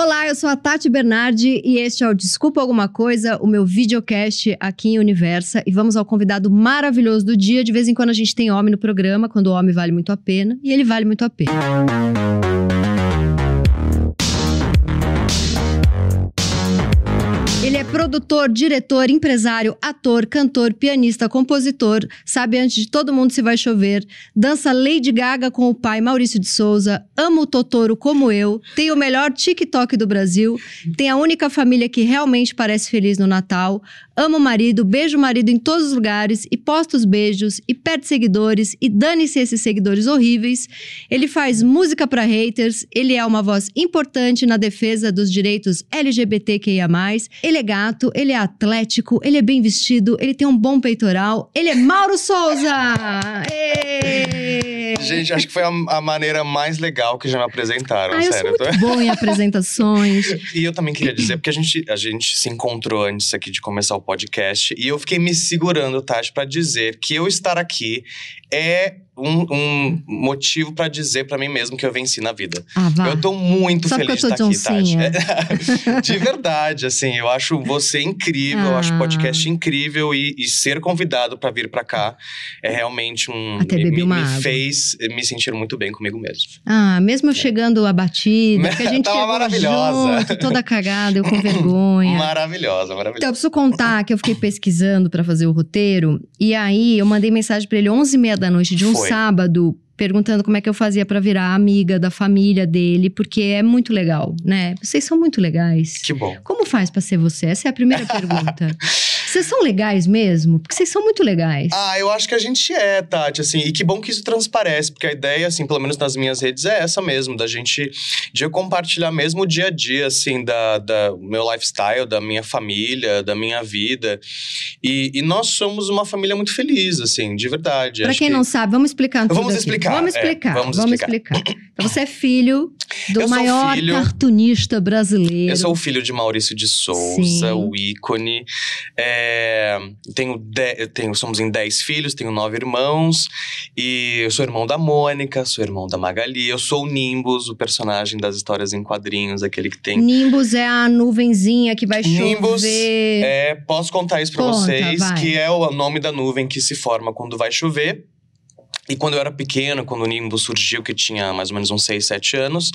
Olá, eu sou a Tati Bernardi e este é o Desculpa Alguma Coisa, o meu videocast aqui em Universa. E vamos ao convidado maravilhoso do dia. De vez em quando a gente tem homem no programa, quando o homem vale muito a pena. E ele vale muito a pena. Ele é produtor, diretor, empresário, ator, cantor, pianista, compositor, sabe antes de todo mundo se vai chover, dança Lady Gaga com o pai Maurício de Souza, ama o Totoro como eu, tem o melhor TikTok do Brasil, tem a única família que realmente parece feliz no Natal, ama o marido, beija o marido em todos os lugares e posta os beijos e perde seguidores e dane-se esses seguidores horríveis. Ele faz música para haters, ele é uma voz importante na defesa dos direitos LGBTQIA+, ele é gato, ele é atlético, ele é bem vestido, ele tem um bom peitoral. Ele é Mauro Souza! Êêêê! Gente, acho que foi a, a maneira mais legal que já me apresentaram, Ah, eu sério. sou muito bom em apresentações. E eu também queria dizer, porque a gente, a gente se encontrou antes aqui de começar o podcast, e eu fiquei me segurando, Tati, pra dizer que eu estar aqui é um, um motivo pra dizer pra mim mesmo que eu venci na vida. Ah, vá. Eu tô muito Só feliz porque de eu estar tô aqui. Tati. de verdade, assim, eu acho você incrível, eu acho o Ah. podcast incrível e, e ser convidado pra vir pra cá é realmente um. Até me, uma me água. fez me sentir muito bem comigo mesmo. Ah, mesmo eu chegando abatida, que a gente Tava chegou maravilhosa. junto, toda cagada, eu com vergonha. Maravilhosa, maravilhosa. Então, eu preciso contar que eu fiquei pesquisando pra fazer o roteiro. E aí, eu mandei mensagem pra ele 11h30 da noite de um Foi. Sábado, perguntando como é que eu fazia pra virar amiga da família dele, porque é muito legal, né? Vocês são muito legais. Que bom. Como faz pra ser você? Essa é a primeira pergunta. Vocês são legais mesmo? Porque vocês são muito legais. Ah, eu acho que a gente é, Tati, assim, e que bom que isso transparece, porque a ideia, assim, pelo menos nas minhas redes, é essa mesmo, da gente, de eu compartilhar mesmo o dia a dia, assim, da, da meu lifestyle, da minha família, da minha vida, e, e nós somos uma família muito feliz, assim, de verdade. Pra Acho quem que- não sabe, vamos explicar tudo Vamos aqui. explicar, Vamos é, explicar. vamos vamos explicar. explicar. Então, você é filho do Eu maior filho- cartunista brasileiro. Eu sou o filho de Maurício de Souza, Sim. o ícone. É, tenho de- tenho, somos em 10 filhos, tenho nove irmãos. E eu sou irmão da Mônica, sou irmão da Magali. Eu sou o Nimbus, o personagem das histórias em quadrinhos, aquele que tem. Nimbus é a nuvenzinha que vai Nimbus chover. É, posso contar isso pra Conta, vocês, vai. que é o nome da nuvem que se forma quando vai chover. E quando eu era pequeno, quando o Nimbus surgiu, que tinha mais ou menos uns 6, 7 anos,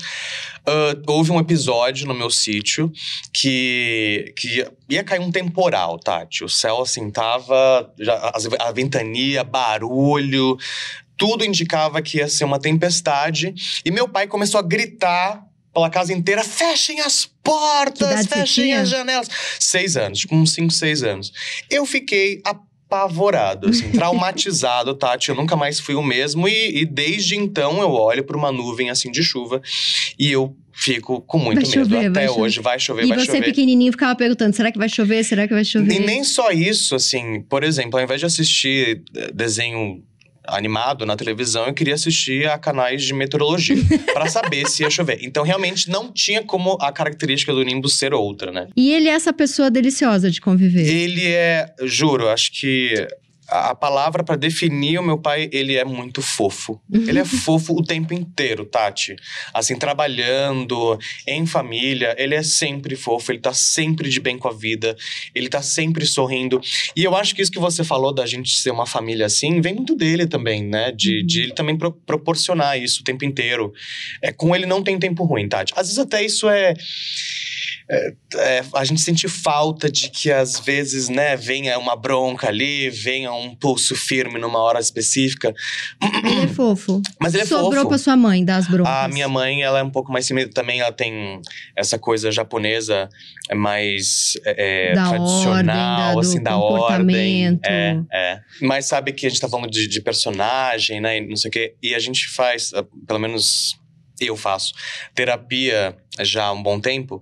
ah, houve um episódio no meu sítio que, que ia, ia cair um temporal, Tati. O céu, assim, tava. Já, as- a ventania, barulho, tudo indicava que ia ser uma tempestade. E meu pai começou a gritar pela casa inteira: fechem as portas, fechem as janelas. Seis anos, tipo uns cinco, seis anos. Eu fiquei apavorado, assim, traumatizado, Tati. Eu nunca mais fui o mesmo. E, e desde então eu olho para uma nuvem assim de chuva e eu fico com muito Vai medo. chover, vai Até chover. hoje vai chover, e vai você chover. pequenininho ficava perguntando, será que vai chover? Será que vai chover? E nem só isso, assim, por exemplo, ao invés de assistir eh, desenho animado na televisão, eu queria assistir a canais de meteorologia pra saber se ia chover. Então, realmente não tinha como a característica do Nimbus ser outra, né? E ele é essa pessoa deliciosa de conviver. Ele é, juro, acho que a palavra pra definir o meu pai, ele é muito fofo. Ele é fofo o tempo inteiro, Tati. Assim, trabalhando, em família, ele é sempre fofo, ele tá sempre de bem com a vida, ele tá sempre sorrindo. E eu acho que isso que você falou da gente ser uma família assim, vem muito dele também, né? De, Uhum. de ele também pro- proporcionar isso o tempo inteiro. É, com ele não tem tempo ruim, Tati. Às vezes até isso é. É, a gente sente falta de que às vezes, né, venha uma bronca ali, venha um pulso firme numa hora específica. Ele é fofo. Mas ele é Sobrou fofo. pra sua mãe dar as broncas. A minha mãe, ela é um pouco mais ciumenta também, ela tem essa coisa japonesa é mais é, Da tradicional, ordem, da- assim, da ordem. É, é. Mas sabe que a gente tá falando de, de personagem, né, e não sei o quê, e a gente faz, pelo menos eu faço, terapia já há um bom tempo,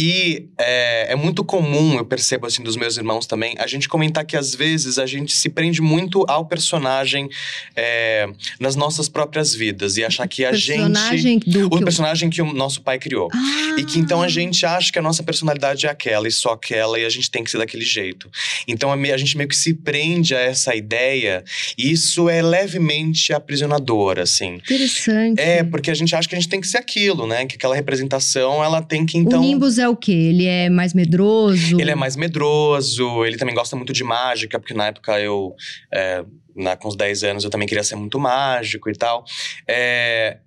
E é, é, muito comum, eu percebo assim dos meus irmãos também, a gente comentar que às vezes a gente se prende muito ao personagem é, nas nossas próprias vidas e achar que a personagem gente. Do o que personagem que o nosso pai criou. Ah. E que então a gente acha que a nossa personalidade é aquela e só aquela e a gente tem que ser daquele jeito. Então a gente meio que se prende a essa ideia e isso é levemente aprisionador, assim. Interessante. É, porque a gente acha que a gente tem que ser aquilo, né? Que aquela representação, ela tem que então. O Nimbus é o quê? Ele é mais medroso? Ele é mais medroso, ele também gosta muito de mágica, porque na época eu. É, na, com os 10 anos eu também queria ser muito mágico e tal. É,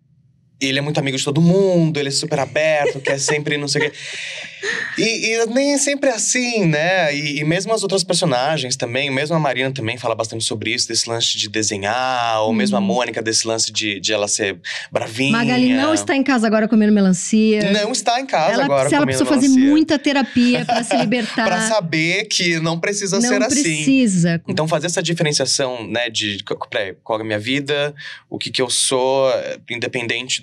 ele é muito amigo de todo mundo, ele é super aberto, quer sempre não sei o quê. E, e, nem é sempre assim, né? E, e, mesmo as outras personagens também, mesmo a Marina também fala bastante sobre isso, desse lance de desenhar, ou mesmo a Uhum. Mônica, desse lance de, de ela ser bravinha. Magali não está em casa agora comendo melancia. Não está em casa ela, agora se ela comendo precisou fazer melancia. muita terapia para se libertar. Pra saber que não precisa não ser assim. precisa. Então, fazer essa diferenciação, né, de peraí, qual é a minha vida, o que que eu sou, eh,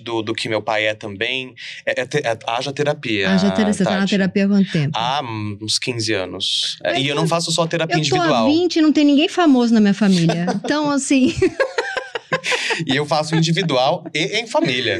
do, do que meu pai é também, é, é te- é- haja terapia. Ah, já ter, você tá na terapia há quanto tempo? Há uns 15 anos. É, Mas e eu não faço só terapia eu tô há individual. 20 e não tem ninguém famoso na minha família. Então, assim. E eu faço individual e em família.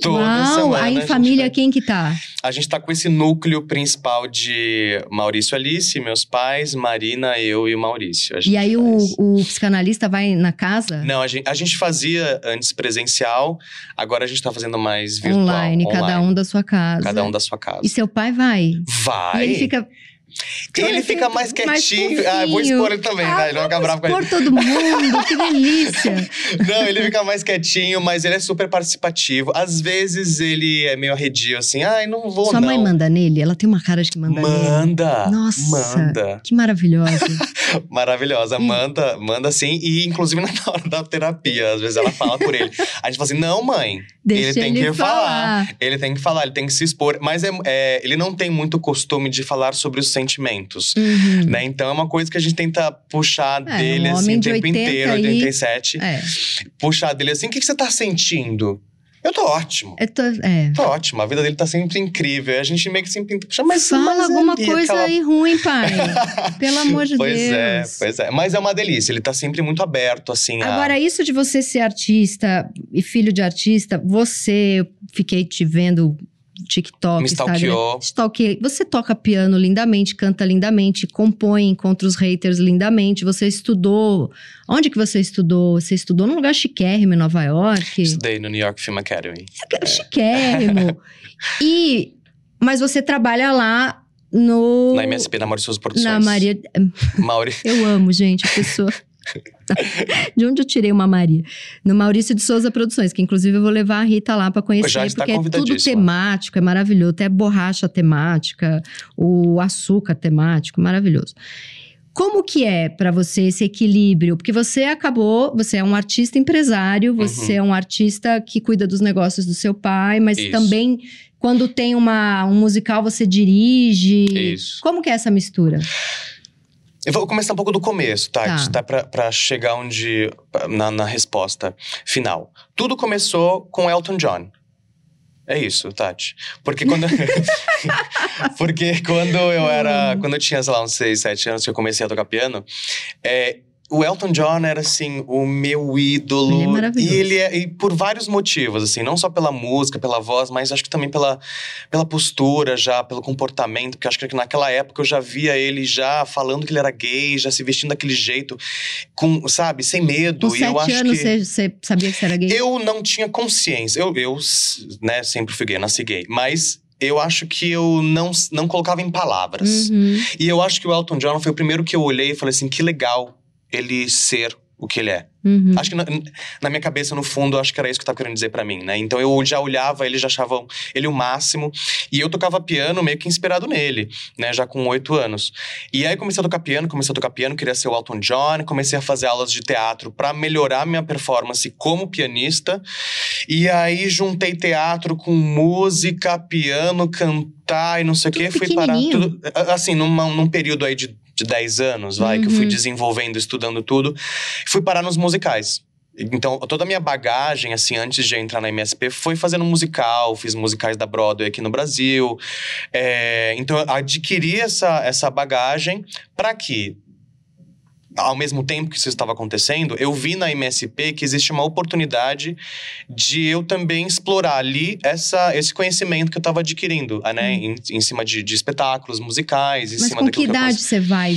Toda uau! semana. Aí em família, vai- quem que tá? A gente tá com esse núcleo principal de Maurício Alice, meus pais, Marina, eu e o Maurício. E aí o, o psicanalista vai na casa? Não, a gente, a gente fazia antes presencial, agora a gente tá fazendo mais virtual. online, cada um da sua casa. Cada um da sua casa. E seu pai vai? Vai. E ele fica. Ele fica mais quietinho. ah, vou expor ele também, ah, né? Ele vai ficar bravo com Expor todo mundo, que delícia. Não, ele fica mais quietinho, mas ele é super participativo. Às vezes ele é meio arredio, assim, ai, não vou, Sua não. mãe manda nele? Ela tem uma cara de que manda, nele. Manda. Nossa. Manda. Que maravilhosa. Maravilhosa. E- Manda, manda sim. E inclusive na hora da terapia, às vezes ela fala por ele. A gente fala assim: não, mãe. Deixa ele tem que falar. falar. Ele tem que falar, ele tem que se expor. Mas é, é, ele não tem muito costume de falar sobre os sentimentos. Uhum. Né? Então é uma coisa que a gente tenta puxar É, dele um assim o tempo 80 inteiro, aí- 87. É, Puxar dele assim: o que, que você tá sentindo? Eu tô ótimo. é, to- é. Tô ótimo, a vida dele tá sempre incrível. A gente meio que sempre puxa, mas Fala mas é alguma ali, coisa aquela aí ruim, pai. Pelo amor de pois Deus. é, pois é. Mas é uma delícia, ele tá sempre muito aberto, assim. a- Agora, isso de você ser artista e filho de artista, você, eu fiquei te vendo TikTok, Me stalkeou. Stalkeei. Você toca piano lindamente, canta lindamente, compõe contra os haters lindamente. Você estudou. Onde que você estudou? Você estudou num lugar chiquérrimo em Nova York. Estudei no New York Film Academy. Chiquérrimo. e. Mas você trabalha lá no. Na MSP, na Maurício Produções. Na Maria. Mauri... Eu amo, gente, a pessoa. De onde eu tirei uma Maria? No Maurício de Souza Produções, que inclusive eu vou levar a Rita lá pra conhecer, porque é tudo temático, é maravilhoso. Até borracha temática, o açúcar temático, maravilhoso. Como que é pra você esse equilíbrio? Porque você acabou, você é um artista empresário, você é um artista que cuida dos negócios do seu pai, mas Uhum. Isso. também quando tem uma, um musical você dirige. Isso. Como que é essa mistura? Eu vou começar um pouco do começo, tá? Tá. tá pra, pra chegar onde. Na, na resposta final. Tudo começou com Elton John. É isso, Tati. Porque quando. Porque quando eu era. Quando eu tinha, sei lá, uns 6, 7 anos que eu comecei a tocar piano, é, o Elton John era, assim, o meu ídolo. Ele é maravilhoso. E ele é. E por vários motivos, assim, não só pela música, pela voz, mas acho que também pela, pela postura, já, pelo comportamento. Porque acho que naquela época eu já via ele já falando que ele era gay, já se vestindo daquele jeito, com, sabe, sem medo. Com e eu sete acho anos, que. você, você sabia que você era gay? Eu não tinha consciência. Eu, eu né, sempre fui gay, nasci gay. Mas eu acho que eu não, não colocava em palavras. Uhum. E eu acho que o Elton John foi o primeiro que eu olhei e falei assim: que legal ele ser o que ele é. Uhum. Acho que na, na minha cabeça, no fundo, acho que era isso que eu tava querendo dizer pra mim, né? Então eu já olhava ele, já achava ele o máximo. E eu tocava piano meio que inspirado nele, né? Já com oito anos. E aí comecei a tocar piano, comecei a tocar piano, queria ser o Elton John, comecei a fazer aulas de teatro pra melhorar minha performance como pianista. E aí juntei teatro com música, piano, cantar e não sei o quê. Fui parar tudo. Assim, numa- num período aí de, de 10 anos, vai, que eu fui Uhum. desenvolvendo, estudando tudo. Fui parar nos musicais. Então, toda a minha bagagem, assim, antes de entrar na MSP, foi fazendo musical, fiz musicais da Broadway aqui no Brasil. É, então, eu adquiri essa, essa bagagem para que ao mesmo tempo que isso estava acontecendo, eu vi na MSP que existe uma oportunidade de eu também explorar ali essa, esse conhecimento que eu estava adquirindo, né? Em, em cima de, de espetáculos musicais, em Mas cima com que idade você vai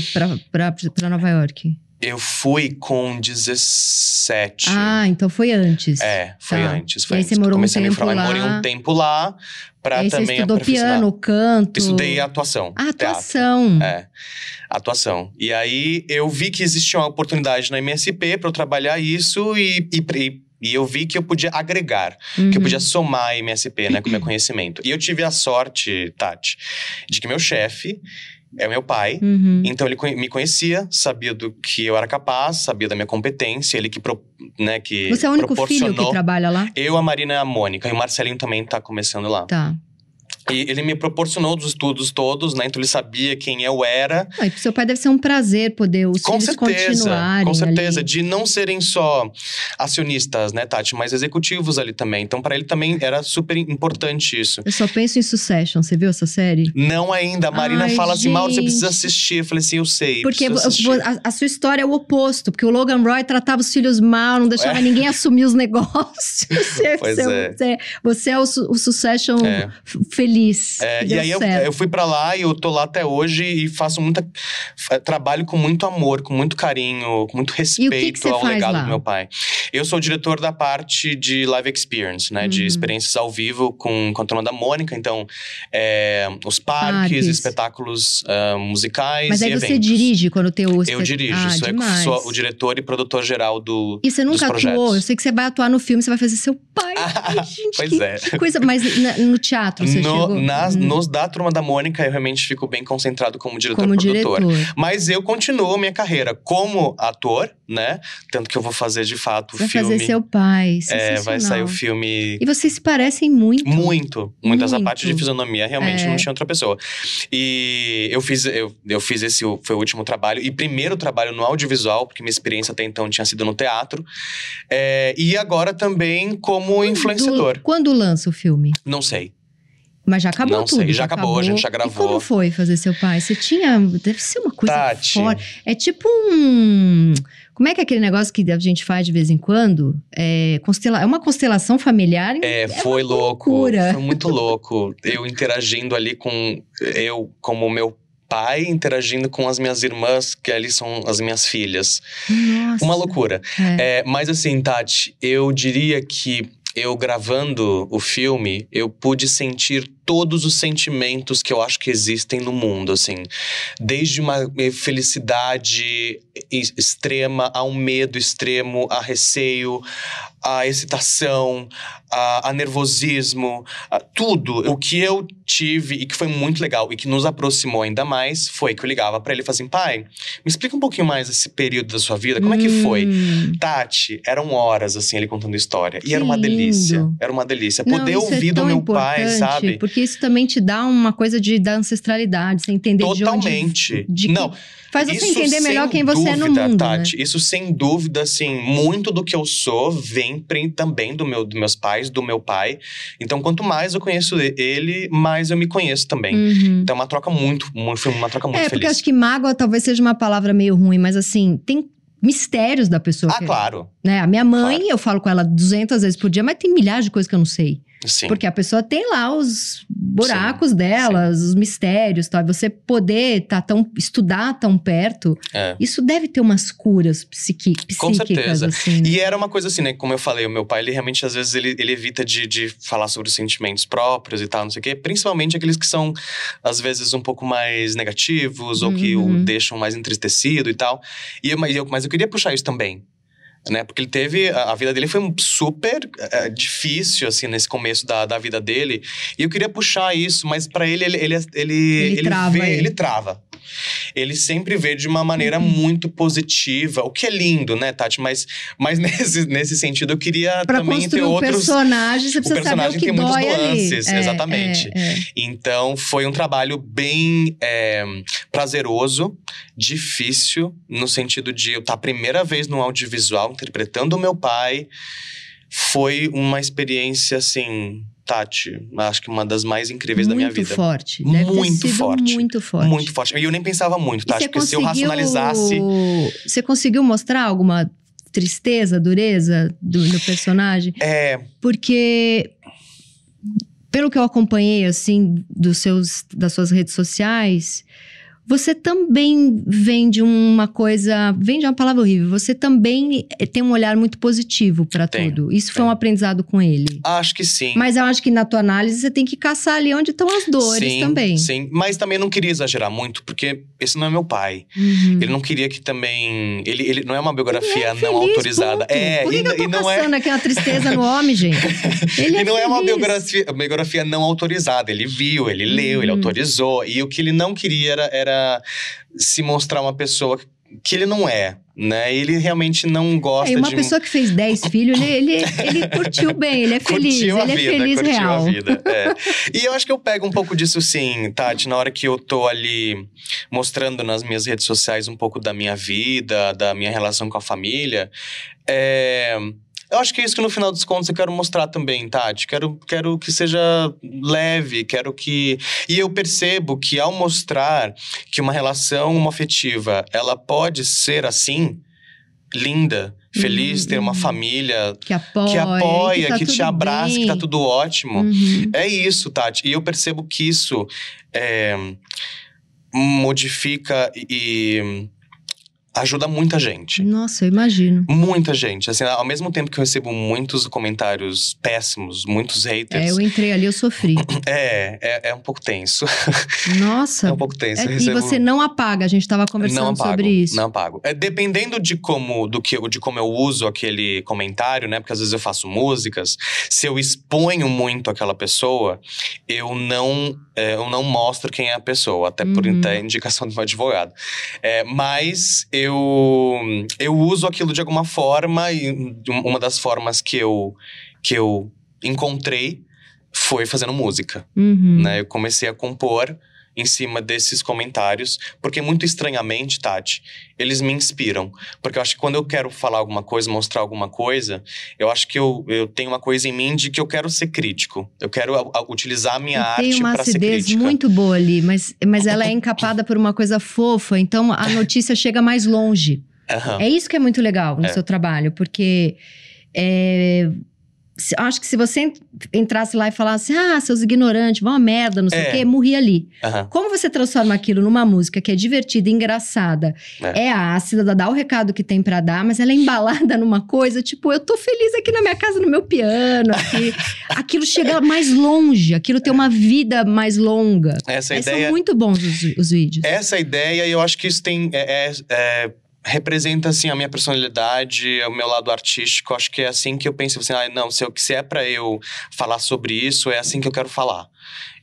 pra Nova York? Eu fui com 17. Ah, então foi antes. É, foi Tá. antes. E Foi aí antes. você morou um Comecei me tempo lá. morei um tempo lá pra aí você também estudou piano, canto. Estudei atuação. Ah, teatro. atuação. É, atuação. E aí eu vi que existia uma oportunidade na MSP para eu trabalhar isso e, e, e, e eu vi que eu podia agregar, que eu Uhum. podia somar a MSP, né, com o meu conhecimento. E eu tive a sorte, Tati, de que meu chefe é meu pai. Uhum. Então ele me conhecia, sabia do que eu era capaz, sabia da minha competência, ele que, pro- né, que Você é o único filho que trabalha lá? Eu, a Marina e a Mônica. E o Marcelinho também tá começando lá. Tá. E ele me proporcionou os estudos todos, né? Então ele sabia quem eu era. Ah, e pro seu pai deve ser um prazer poder os Com filhos certeza, continuarem com certeza. ali. De não serem só acionistas, né, Tati? Mas executivos ali também. Então, para ele também era super importante isso. Eu só penso em Succession, você viu essa série? Não ainda. A Marina Ai, fala assim, Mauro, você gente. precisa assistir. Eu falei assim, eu sei. Porque vo- a, a sua história é o oposto, porque o Logan Roy tratava os filhos mal, não deixava É. ninguém assumir os negócios. Você, Pois você, é. você, você é o, o Succession É. f- feliz. É, que e aí eu, eu fui pra lá e eu tô lá até hoje e faço muita. Trabalho com muito amor, com muito carinho, com muito respeito você ao faz legado lá? do meu pai. Eu sou o diretor da parte de live experience, né? De Uhum. experiências ao vivo com, com a turma da Mônica. Então, é, os parques, Parques. espetáculos ah, musicais Mas aí você dirige quando tem o Eu dirijo, ah, sou, demais. sou o diretor e produtor geral do. E você nunca atuou? Eu sei que você vai atuar no filme, você vai fazer seu pai. Ai, gente, Pois que, é. que coisa. Mas na- no teatro você No- chegou? nas- Hum, Nos da turma da Mônica, eu realmente fico bem concentrado como diretor como produtor. diretor. Mas eu continuo minha carreira como ator, né? Tanto que eu vou fazer de fato vai filme. fazer seu pai. é, vai sair o filme. E vocês se parecem muito. Muito, muito. Essa Muito. parte de fisionomia realmente É. não tinha outra pessoa. E eu fiz, eu, eu fiz esse, foi o último trabalho. E primeiro trabalho no audiovisual, porque minha experiência até então tinha sido no teatro. É, e agora também como influenciador. Do- quando lança o filme? Não sei. Mas já acabou Não tudo. sei, já acabou, a gente já E gravou. como foi fazer seu pai? Você tinha. Deve ser uma coisa Tati. fora. É tipo um. Como é que é aquele negócio que a gente faz de vez em quando? É, constela... é uma constelação familiar. É, foi louco. loucura. Foi muito louco. Eu interagindo ali com. Eu, como meu pai, interagindo com as minhas irmãs, que ali são as minhas filhas. Nossa. Uma loucura. É. É, mas assim, Tati, eu diria que eu gravando o filme, eu pude sentir todos os sentimentos que eu acho que existem no mundo, assim. Desde uma eh, felicidade extrema, a um medo extremo, a receio, a excitação, a, a nervosismo, a tudo. O que eu tive e que foi muito legal e que nos aproximou ainda mais foi que eu ligava pra ele e falava assim: pai, me explica um pouquinho mais esse período da sua vida, como é que foi? Hum. Tati, eram horas, assim, ele contando história. E Que era uma delícia. lindo. Era uma delícia. Não, Poder é ouvir do tão meu pai, sabe? Porque isso também te dá uma coisa de da ancestralidade, você entender de Totalmente. onde. De que- Não, faz você isso entender melhor quem você é no dúvida, mundo. Tati, Né? Isso sem dúvida, assim, muito do que eu sou vem também do meu, dos meus pais, do meu pai. Então, quanto mais eu conheço ele, mais eu me conheço também. Uhum. Então, é uma troca muito, muito foi uma troca muito É, porque feliz. acho que mágoa talvez seja uma palavra meio ruim, mas assim, tem mistérios da pessoa. Ah, que- claro. Né? A minha mãe, Claro. eu falo com ela 200 vezes por dia, mas tem milhares de coisas que eu não sei. Sim. Porque a pessoa tem lá os buracos delas, os mistérios, tal. E Você poder tá tão, estudar tão perto, É. isso deve ter umas curas psiqui, Com psíquicas, certeza. assim. né? E era uma coisa assim, né? Como eu falei, o meu pai, ele realmente, às vezes, ele, ele evita de, de falar sobre os sentimentos próprios e tal, não sei o quê. Principalmente aqueles que são, às vezes, um pouco mais negativos ou que o Uhum. deixam mais entristecido e tal. E eu, mas, eu, mas eu queria puxar isso também. Né? Porque ele teve. A, vida dele foi um super eh, difícil, assim, nesse começo da, da vida dele. E eu queria puxar isso, mas pra ele, ele, ele, ele, Ele trava vê, aí. ele trava. Ele sempre vê de uma maneira Uhum. muito positiva, o que é lindo, né, Tati? Mas, mas nesse, nesse sentido, eu queria Pra também ter um outros. personagem, você precisa personagem saber o que tem muitas nuances. É, exatamente. é, é. Então, foi um trabalho bem é, prazeroso, difícil, no sentido de eu estar a primeira vez no audiovisual interpretando o meu pai. Foi uma experiência, assim, Tati, acho que uma das mais incríveis da minha muito vida. forte. Deve Muito forte. muito forte. Muito forte. E eu nem pensava muito, Tati, porque se eu conseguiu- racionalizasse. Você conseguiu mostrar alguma tristeza, dureza do, do personagem? É, Porque, pelo que eu acompanhei, assim, dos seus, das suas redes sociais, você também vende uma coisa. Vende é uma palavra horrível. Você também eh, tem um olhar muito positivo para tudo. Isso foi tenho. um aprendizado com ele. acho que sim. Mas eu acho que na tua análise você tem que caçar ali onde estão as dores sim, também. Sim, mas também não queria exagerar muito, porque esse não é meu pai. Uhum. Ele não queria que também. Ele, ele não é uma biografia é não feliz, autorizada. ponto. É, Por que, e, eu tô e não é. uma tristeza no homem, gente? Ele e não é uma feliz. biografia, biografia não autorizada. Ele viu, ele leu, ele Uhum. autorizou. E o que ele não queria era, era se mostrar uma pessoa que ele não é, né? Ele realmente não gosta É, uma de. pessoa que fez 10 filhos, ele, ele, ele curtiu bem, ele é feliz, Curtiu a ele vida, é feliz curtiu real. a vida. é. E eu acho que eu pego um pouco disso sim, Tati, na hora que eu tô ali mostrando nas minhas redes sociais um pouco da minha vida, da minha relação com a família. É, Eu acho que é isso que no final dos contos eu quero mostrar também, Tati. Quero, quero que seja leve, quero que. E eu percebo que ao mostrar que uma relação homoafetiva ela pode ser assim, linda, feliz, Uhum, ter uma uhum. família Que apoia, que apoia, tá que, te abraça, que tá bem. tudo ótimo. Uhum. É isso, Tati. E eu percebo que isso é, modifica e ajuda muita gente. Nossa, eu imagino. Muita gente. Assim, ao mesmo tempo que eu recebo muitos comentários péssimos, muitos É, haters. eu entrei ali, eu sofri. É, é, é um pouco tenso. Nossa. É um pouco tenso. É, Eu e recebo- você não apaga, a gente tava conversando apago, sobre isso. Não apago. É, dependendo de como, do que, de como eu uso aquele comentário, né? Porque às vezes eu faço músicas. Se eu exponho muito aquela pessoa, eu não, é, eu não mostro quem é a pessoa. Até por Uhum. indicação do meu advogado. É, mas eu, eu uso aquilo de alguma forma. E uma das formas que eu, que eu encontrei foi fazendo música Uhum. né? Eu comecei a compor em cima desses comentários, porque muito estranhamente, Tati, eles me inspiram. Porque eu acho que quando eu quero falar alguma coisa, mostrar alguma coisa, eu acho que eu, eu tenho uma coisa em mim de que eu quero ser crítico. Eu quero a- a- utilizar a minha tem arte uma para ser acidez crítica. muito boa ali, mas, mas ela é encapada por uma coisa fofa, então a notícia chega mais longe. Aham. É isso que é muito legal no É. seu trabalho, porque é, acho que se você en- entrasse lá e falasse, ah, seus ignorantes, vão a merda, não sei o É. quê, morria ali. aham. Como você transforma aquilo numa música que é divertida, engraçada, É. é, ácida, dá o recado que tem pra dar, mas ela é embalada numa coisa, tipo, eu tô feliz aqui na minha casa, no meu piano, aqui. aquilo chega mais longe, aquilo tem uma vida mais longa. Essa Mas ideia são muito bons os, os vídeos. essa ideia, eu acho que isso tem. é- é- é- representa, assim, a minha personalidade, o meu lado artístico. Acho que é assim que eu penso, assim, ah, não, se, eu, se é pra eu falar sobre isso, é assim que eu quero falar.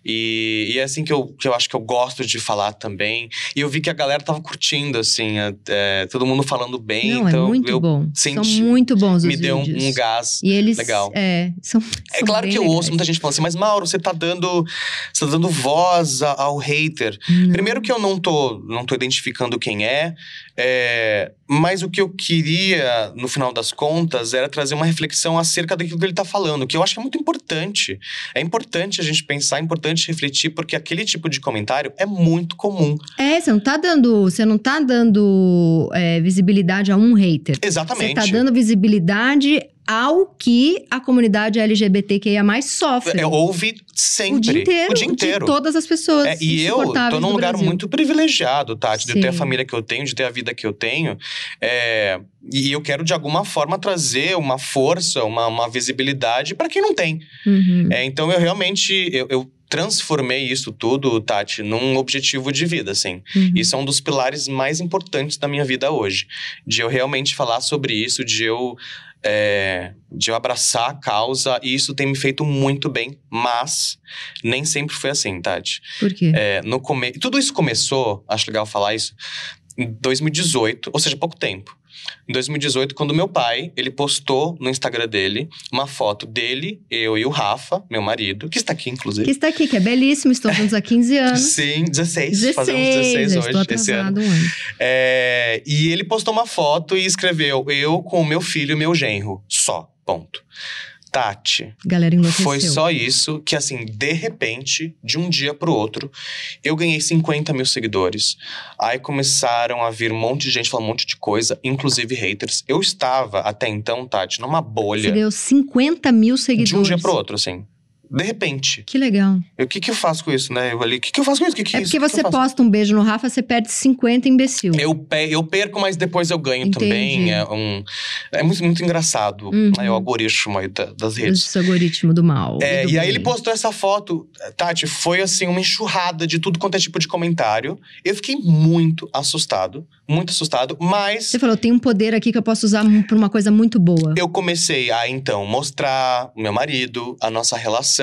E, e é assim que eu, que eu acho que eu gosto de falar também. E eu vi que a galera tava curtindo, assim, é, é, todo mundo falando bem. Não, então é muito eu bom. senti- São muito bons os me deu um, vídeos. um gás. E eles, legal. é, são, É são claro bem que eu legais. ouço muita gente falando assim, mas Mauro, você tá dando, você tá dando voz ao hater. Não. Primeiro que eu não tô, não tô identificando quem é, é, mas o que eu queria, no final das contas, era trazer uma reflexão acerca daquilo que ele tá falando, que eu acho que é muito importante. É importante a gente pensar, é importante refletir, porque aquele tipo de comentário é muito comum. É, você não tá dando, você não tá dando é, visibilidade a um hater. Você Exatamente. tá dando visibilidade ao que a comunidade LGBTQIA sofre. É, Ouve sempre. o dia inteiro. O dia inteiro. De todas as pessoas. É, e eu tô num lugar Brasil. muito privilegiado, Tati, de ter a Sim. família que eu tenho, de ter a vida que eu tenho. É, e eu quero, de alguma forma, trazer uma força, uma, uma visibilidade para quem não tem. Uhum. É, então, eu realmente... Eu, eu transformei isso tudo, Tati, num objetivo de vida, assim. Uhum. Isso é um dos pilares mais importantes da minha vida hoje. De eu realmente falar sobre isso, de eu é, de eu abraçar a causa, e isso tem me feito muito bem, mas nem sempre foi assim, Tati. Por quê? É, no come... Tudo isso começou, acho legal falar isso, em 2018, ou seja, pouco tempo. Em 2018, quando meu pai, ele postou no Instagram dele uma foto dele, eu e o Rafa, meu marido, que está aqui, inclusive. Que está aqui, que é belíssimo, estão juntos há 15 anos. Sim, 16. 16, Fazemos 16 eu hoje, estou esse ano. um ano. É, e ele postou uma foto e escreveu: Eu com o meu filho e meu genro. Só. Ponto. Tati, Galera enlouqueceu. foi só isso que, assim, de repente, de um dia pro outro, eu ganhei 50 mil seguidores. Aí começaram a vir um monte de gente falando um monte de coisa, inclusive haters. Eu estava, até então, Tati, numa Você bolha ganhou 50 mil seguidores. de um dia pro outro, assim. De repente. Que legal. O que, que eu faço com isso, né? Eu ali, o que, que eu faço com isso? Que, que É isso? porque O que que você faço? posta um beijo no Rafa, você perde 50 imbecil. Eu, pe- eu perco, mas depois eu ganho Entendi. também. É, um, é muito, muito engraçado Uhum. né, o algoritmo aí da- das redes. Esse algoritmo do mal. É, do e aí ele postou essa foto, Tati, foi assim uma enxurrada de tudo quanto é tipo de comentário. Eu fiquei muito assustado, muito assustado, mas Você falou, tem um poder aqui que eu posso usar pra uma coisa muito boa. eu comecei a então mostrar o meu marido, a nossa relação.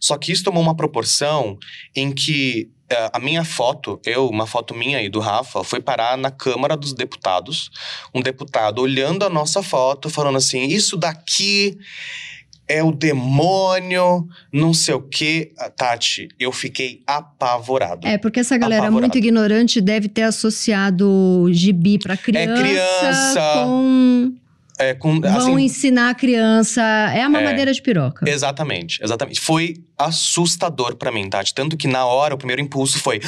Só que isso tomou uma proporção em que eh, a minha foto, eu, uma foto minha e do Rafa, foi parar na Câmara dos Deputados. Um deputado olhando a nossa foto, falando assim: Isso daqui é o demônio, não sei o quê. Ah, Tati, eu fiquei apavorado. É, porque essa galera Apavorado. muito ignorante deve ter associado gibi pra criança, criança. com... É, com, Vão assim, ensinar a criança... É a mamadeira de piroca. Exatamente, exatamente. Foi assustador pra mim, Tati. Tanto que na hora, o primeiro impulso foi: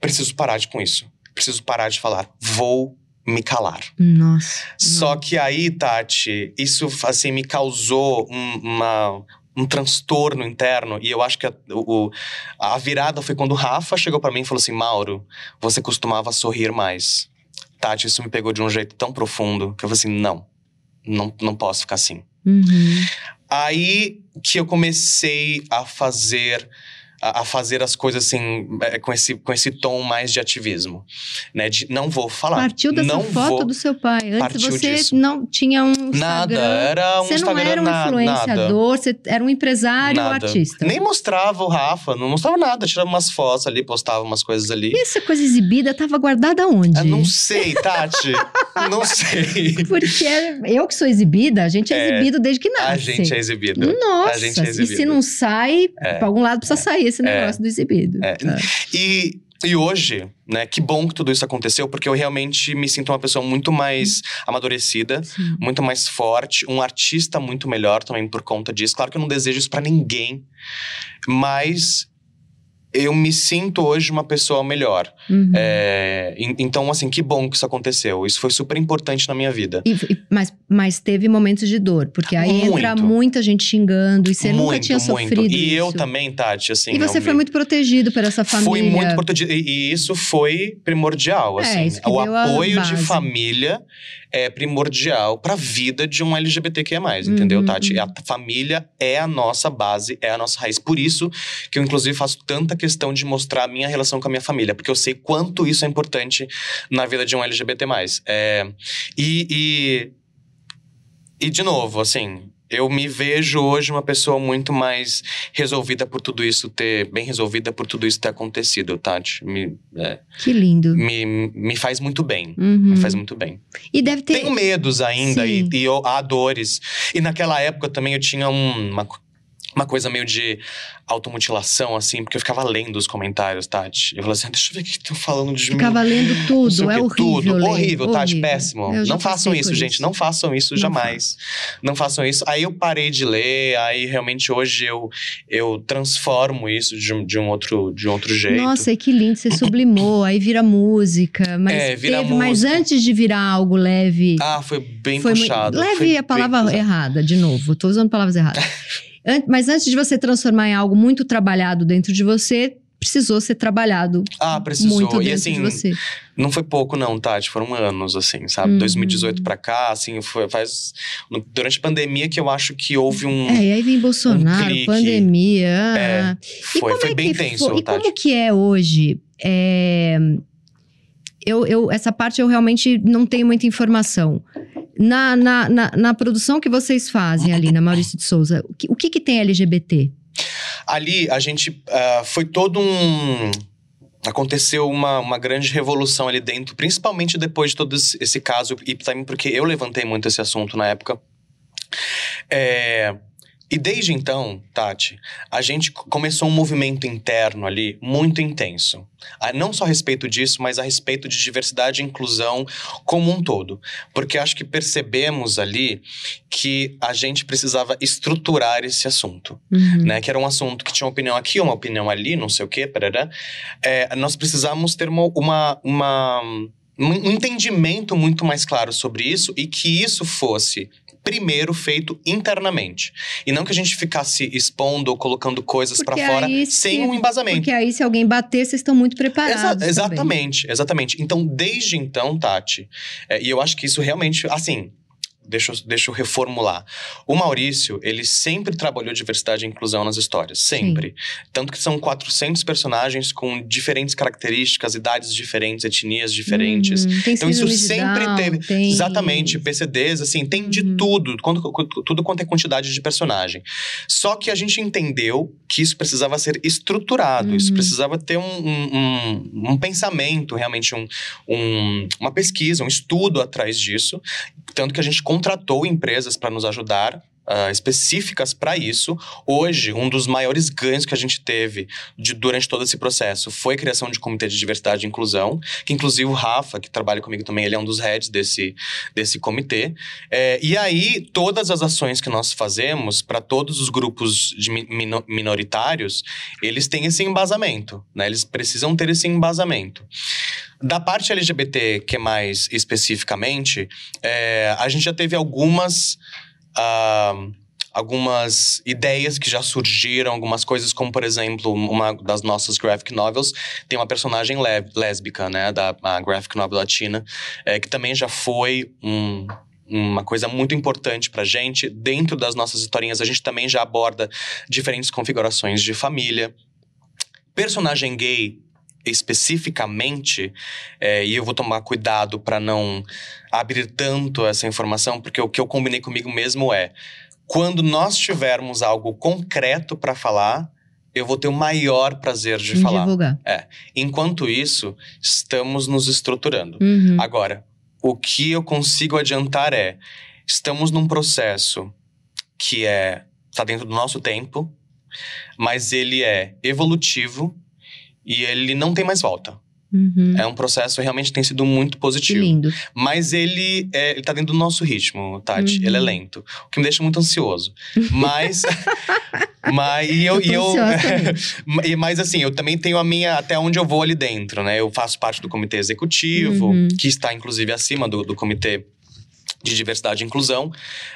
preciso parar de com isso. Preciso parar de falar. Vou me calar. Nossa. Só que aí, Tati, isso assim me causou um, uma, um transtorno interno. E eu acho que a, o, a virada foi quando o Rafa chegou pra mim e falou assim: Mauro, você costumava sorrir mais. Tati, isso me pegou de um jeito tão profundo que eu falei assim: não, não, não posso ficar assim. Uhum. Aí que eu comecei a fazer a, a fazer as coisas assim é, com esse com esse tom mais de ativismo, né? De não vou falar. Partiu dessa não foto vou, do seu pai. Antes você disso. não tinha um Instagram. nada, era um Você não Instagram era um na- influenciador, você era um empresário nada. artista. Nem mostrava o Rafa, não mostrava nada, tirava umas fotos ali, postava umas coisas ali. E essa coisa exibida tava guardada onde? Eu não sei, Tati. não sei. Porque eu que sou exibida, a gente é, É, exibido desde que nasce. A gente é exibido. Nossa, a gente é e se exibido. não sai, pra algum lado precisa sair esse É. negócio do exibido. É. Tá. E, e hoje, né, que bom que tudo isso aconteceu, porque eu realmente me sinto uma pessoa muito mais amadurecida, Sim. muito mais forte, um artista muito melhor também por conta disso. Claro que eu não desejo isso pra ninguém, mas eu me sinto hoje uma pessoa melhor. Uhum. É, en- então, assim, que bom que isso aconteceu. Isso foi super importante na minha vida. E- mas, mas teve momentos de dor, porque aí entra Muito. muita gente xingando e você nunca muito, tinha muito. sofrido E eu isso. também, Tati, assim. E você eu foi me- muito protegido por essa família. Fui muito protegido. E, e isso foi primordial, É, assim. o apoio de família é primordial pra vida de um LGBTQIA+, entendeu, Uhum, Tati? uhum. A família é a nossa base, é a nossa raiz. Por isso que eu, inclusive, faço tanta questão de mostrar a minha relação com a minha família. Porque eu sei quanto isso é importante na vida de um LGBT+. É, e, e, e, de novo, assim... Eu me vejo hoje uma pessoa muito mais resolvida por tudo isso ter. Bem resolvida por tudo isso ter acontecido, Tati. Me, é, Que lindo. me, me faz muito bem. Uhum. Me faz muito bem. E deve ter. Tenho medos ainda e, Sim. e eu- há dores. E naquela época também eu tinha um- uma, uma coisa meio de automutilação, assim, porque eu ficava lendo os comentários, Tati. Eu falava assim, deixa eu ver o que estão falando de mim. Ficava lendo tudo, é horrível. Tudo. Horrível, Tati, horrível. péssimo. Eu Não façam isso, gente. Não façam isso Não jamais. Não façam isso. Aí eu parei de ler, aí realmente hoje eu, eu transformo isso de um, de um outro, de um outro jeito. Nossa, e que lindo, você sublimou, aí vira música. Mas, É, vira teve, mas música. antes de virar algo leve. Ah, foi bem foi muito- puxado. Leve foi é a palavra errada, de novo. Tô usando palavras erradas. Mas antes de você transformar em algo muito trabalhado dentro de você, precisou ser trabalhado Ah, precisou. muito e assim, de você. Não foi pouco, não, Tati. Foram anos, assim, sabe? Uhum. 2018 pra cá, assim, foi, faz. Durante a pandemia que eu acho que houve um. É, e aí vem Bolsonaro, clique. pandemia. ah. É, E foi, foi é bem tenso, foi- E Tati. como que é hoje? É, Eu, eu, essa parte eu realmente não tenho muita informação. Na, na, na, na produção que vocês fazem ali na Maurício de Souza, o que, o que, que tem LGBT? Ali a gente uh, foi todo um aconteceu uma, uma grande revolução ali dentro, principalmente depois de todo esse caso, e também porque eu levantei muito esse assunto na época. É, e desde então, Tati, a gente começou um movimento interno ali muito intenso. Não só a respeito disso, mas a respeito de diversidade e inclusão como um todo. Porque acho que percebemos ali que a gente precisava estruturar esse assunto. Uhum. Né? Que era um assunto que tinha uma opinião aqui, uma opinião ali, não sei o quê, parará. É, nós precisávamos ter uma, uma, uma um entendimento muito mais claro sobre isso e que isso fosse primeiro feito internamente. E não que a gente ficasse expondo ou colocando coisas para fora sem um embasamento. Porque aí, se alguém bater, vocês estão muito preparados. Exa exatamente, também. exatamente. Então, desde então, Tati, é, e eu acho que isso realmente, assim, deixa, eu, deixa eu reformular. O Maurício, ele sempre trabalhou diversidade e inclusão nas histórias, sempre. Sim. Tanto que são 400 personagens com diferentes características, idades diferentes, etnias diferentes. Uhum, então isso sempre Down, teve. tem... Exatamente, PCDs, assim, tem uhum. de tudo, quando, tudo quanto é quantidade de personagem. Só que a gente entendeu que isso precisava ser estruturado, uhum. isso precisava ter um, um, um, um pensamento, realmente um, uma pesquisa, um estudo atrás disso. Tanto que a gente contratou empresas para nos ajudar Uh, específicas para isso. Hoje, um dos maiores ganhos que a gente teve de, durante todo esse processo foi a criação de comitê de diversidade e inclusão, que inclusive o Rafa, que trabalha comigo também, ele é um dos heads desse, desse comitê. É, e aí, todas as ações que nós fazemos para todos os grupos minoritários, eles têm esse embasamento, né? Eles precisam ter esse embasamento. Da parte LGBT, que mais especificamente, é, a gente já teve algumas. Uh, algumas ideias que já surgiram, algumas coisas como, por exemplo, uma das nossas graphic novels tem uma personagem lésbica, né, da graphic novel latina, é, que também já foi um, uma coisa muito importante pra gente. Dentro das nossas historinhas, a gente também já aborda diferentes configurações de família. Personagem gay especificamente, é, e eu vou tomar cuidado para não abrir tanto essa informação, porque o que eu combinei comigo mesmo é: quando nós tivermos algo concreto para falar, eu vou ter o maior prazer de falar. Divulgar. É. Enquanto isso, estamos nos estruturando. Uhum. Agora, o que eu consigo adiantar é: estamos num processo que é está dentro do nosso tempo, mas ele é evolutivo e ele não tem mais volta. Uhum. É um processo realmente tem sido muito positivo. Que lindo. Mas ele, é, ele tá dentro do nosso ritmo, Tati. Uhum. Ele é lento. O que me deixa muito ansioso. Mas. mas e eu. eu, eu mas assim, eu também tenho a minha. Até onde eu vou ali dentro, né? Eu faço parte do comitê executivo, uhum. que está inclusive acima do, do comitê de diversidade e inclusão.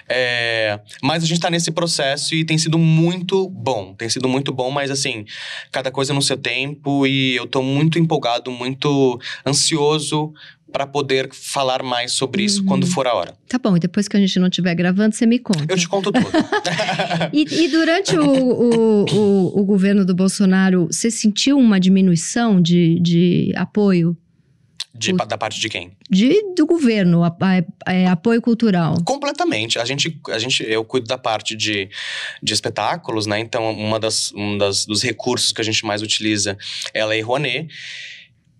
É, mas a gente está nesse processo e tem sido muito bom. Tem sido muito bom, mas assim, cada coisa no seu tempo e eu estou muito empolgado, muito ansioso para poder falar mais sobre isso uhum. quando for a hora. Tá bom, e depois que a gente não estiver gravando, você me conta. Eu te conto tudo. e, e, durante o, o, o, o, governo do Bolsonaro, você sentiu uma diminuição de, de apoio de, da parte de quem? De, do governo, a, a, é, apoio cultural. Completamente. A gente, a gente, eu cuido da parte de, de espetáculos, né? Então, uma das, um das, dos recursos que a gente mais utiliza é a Lei Rouanet,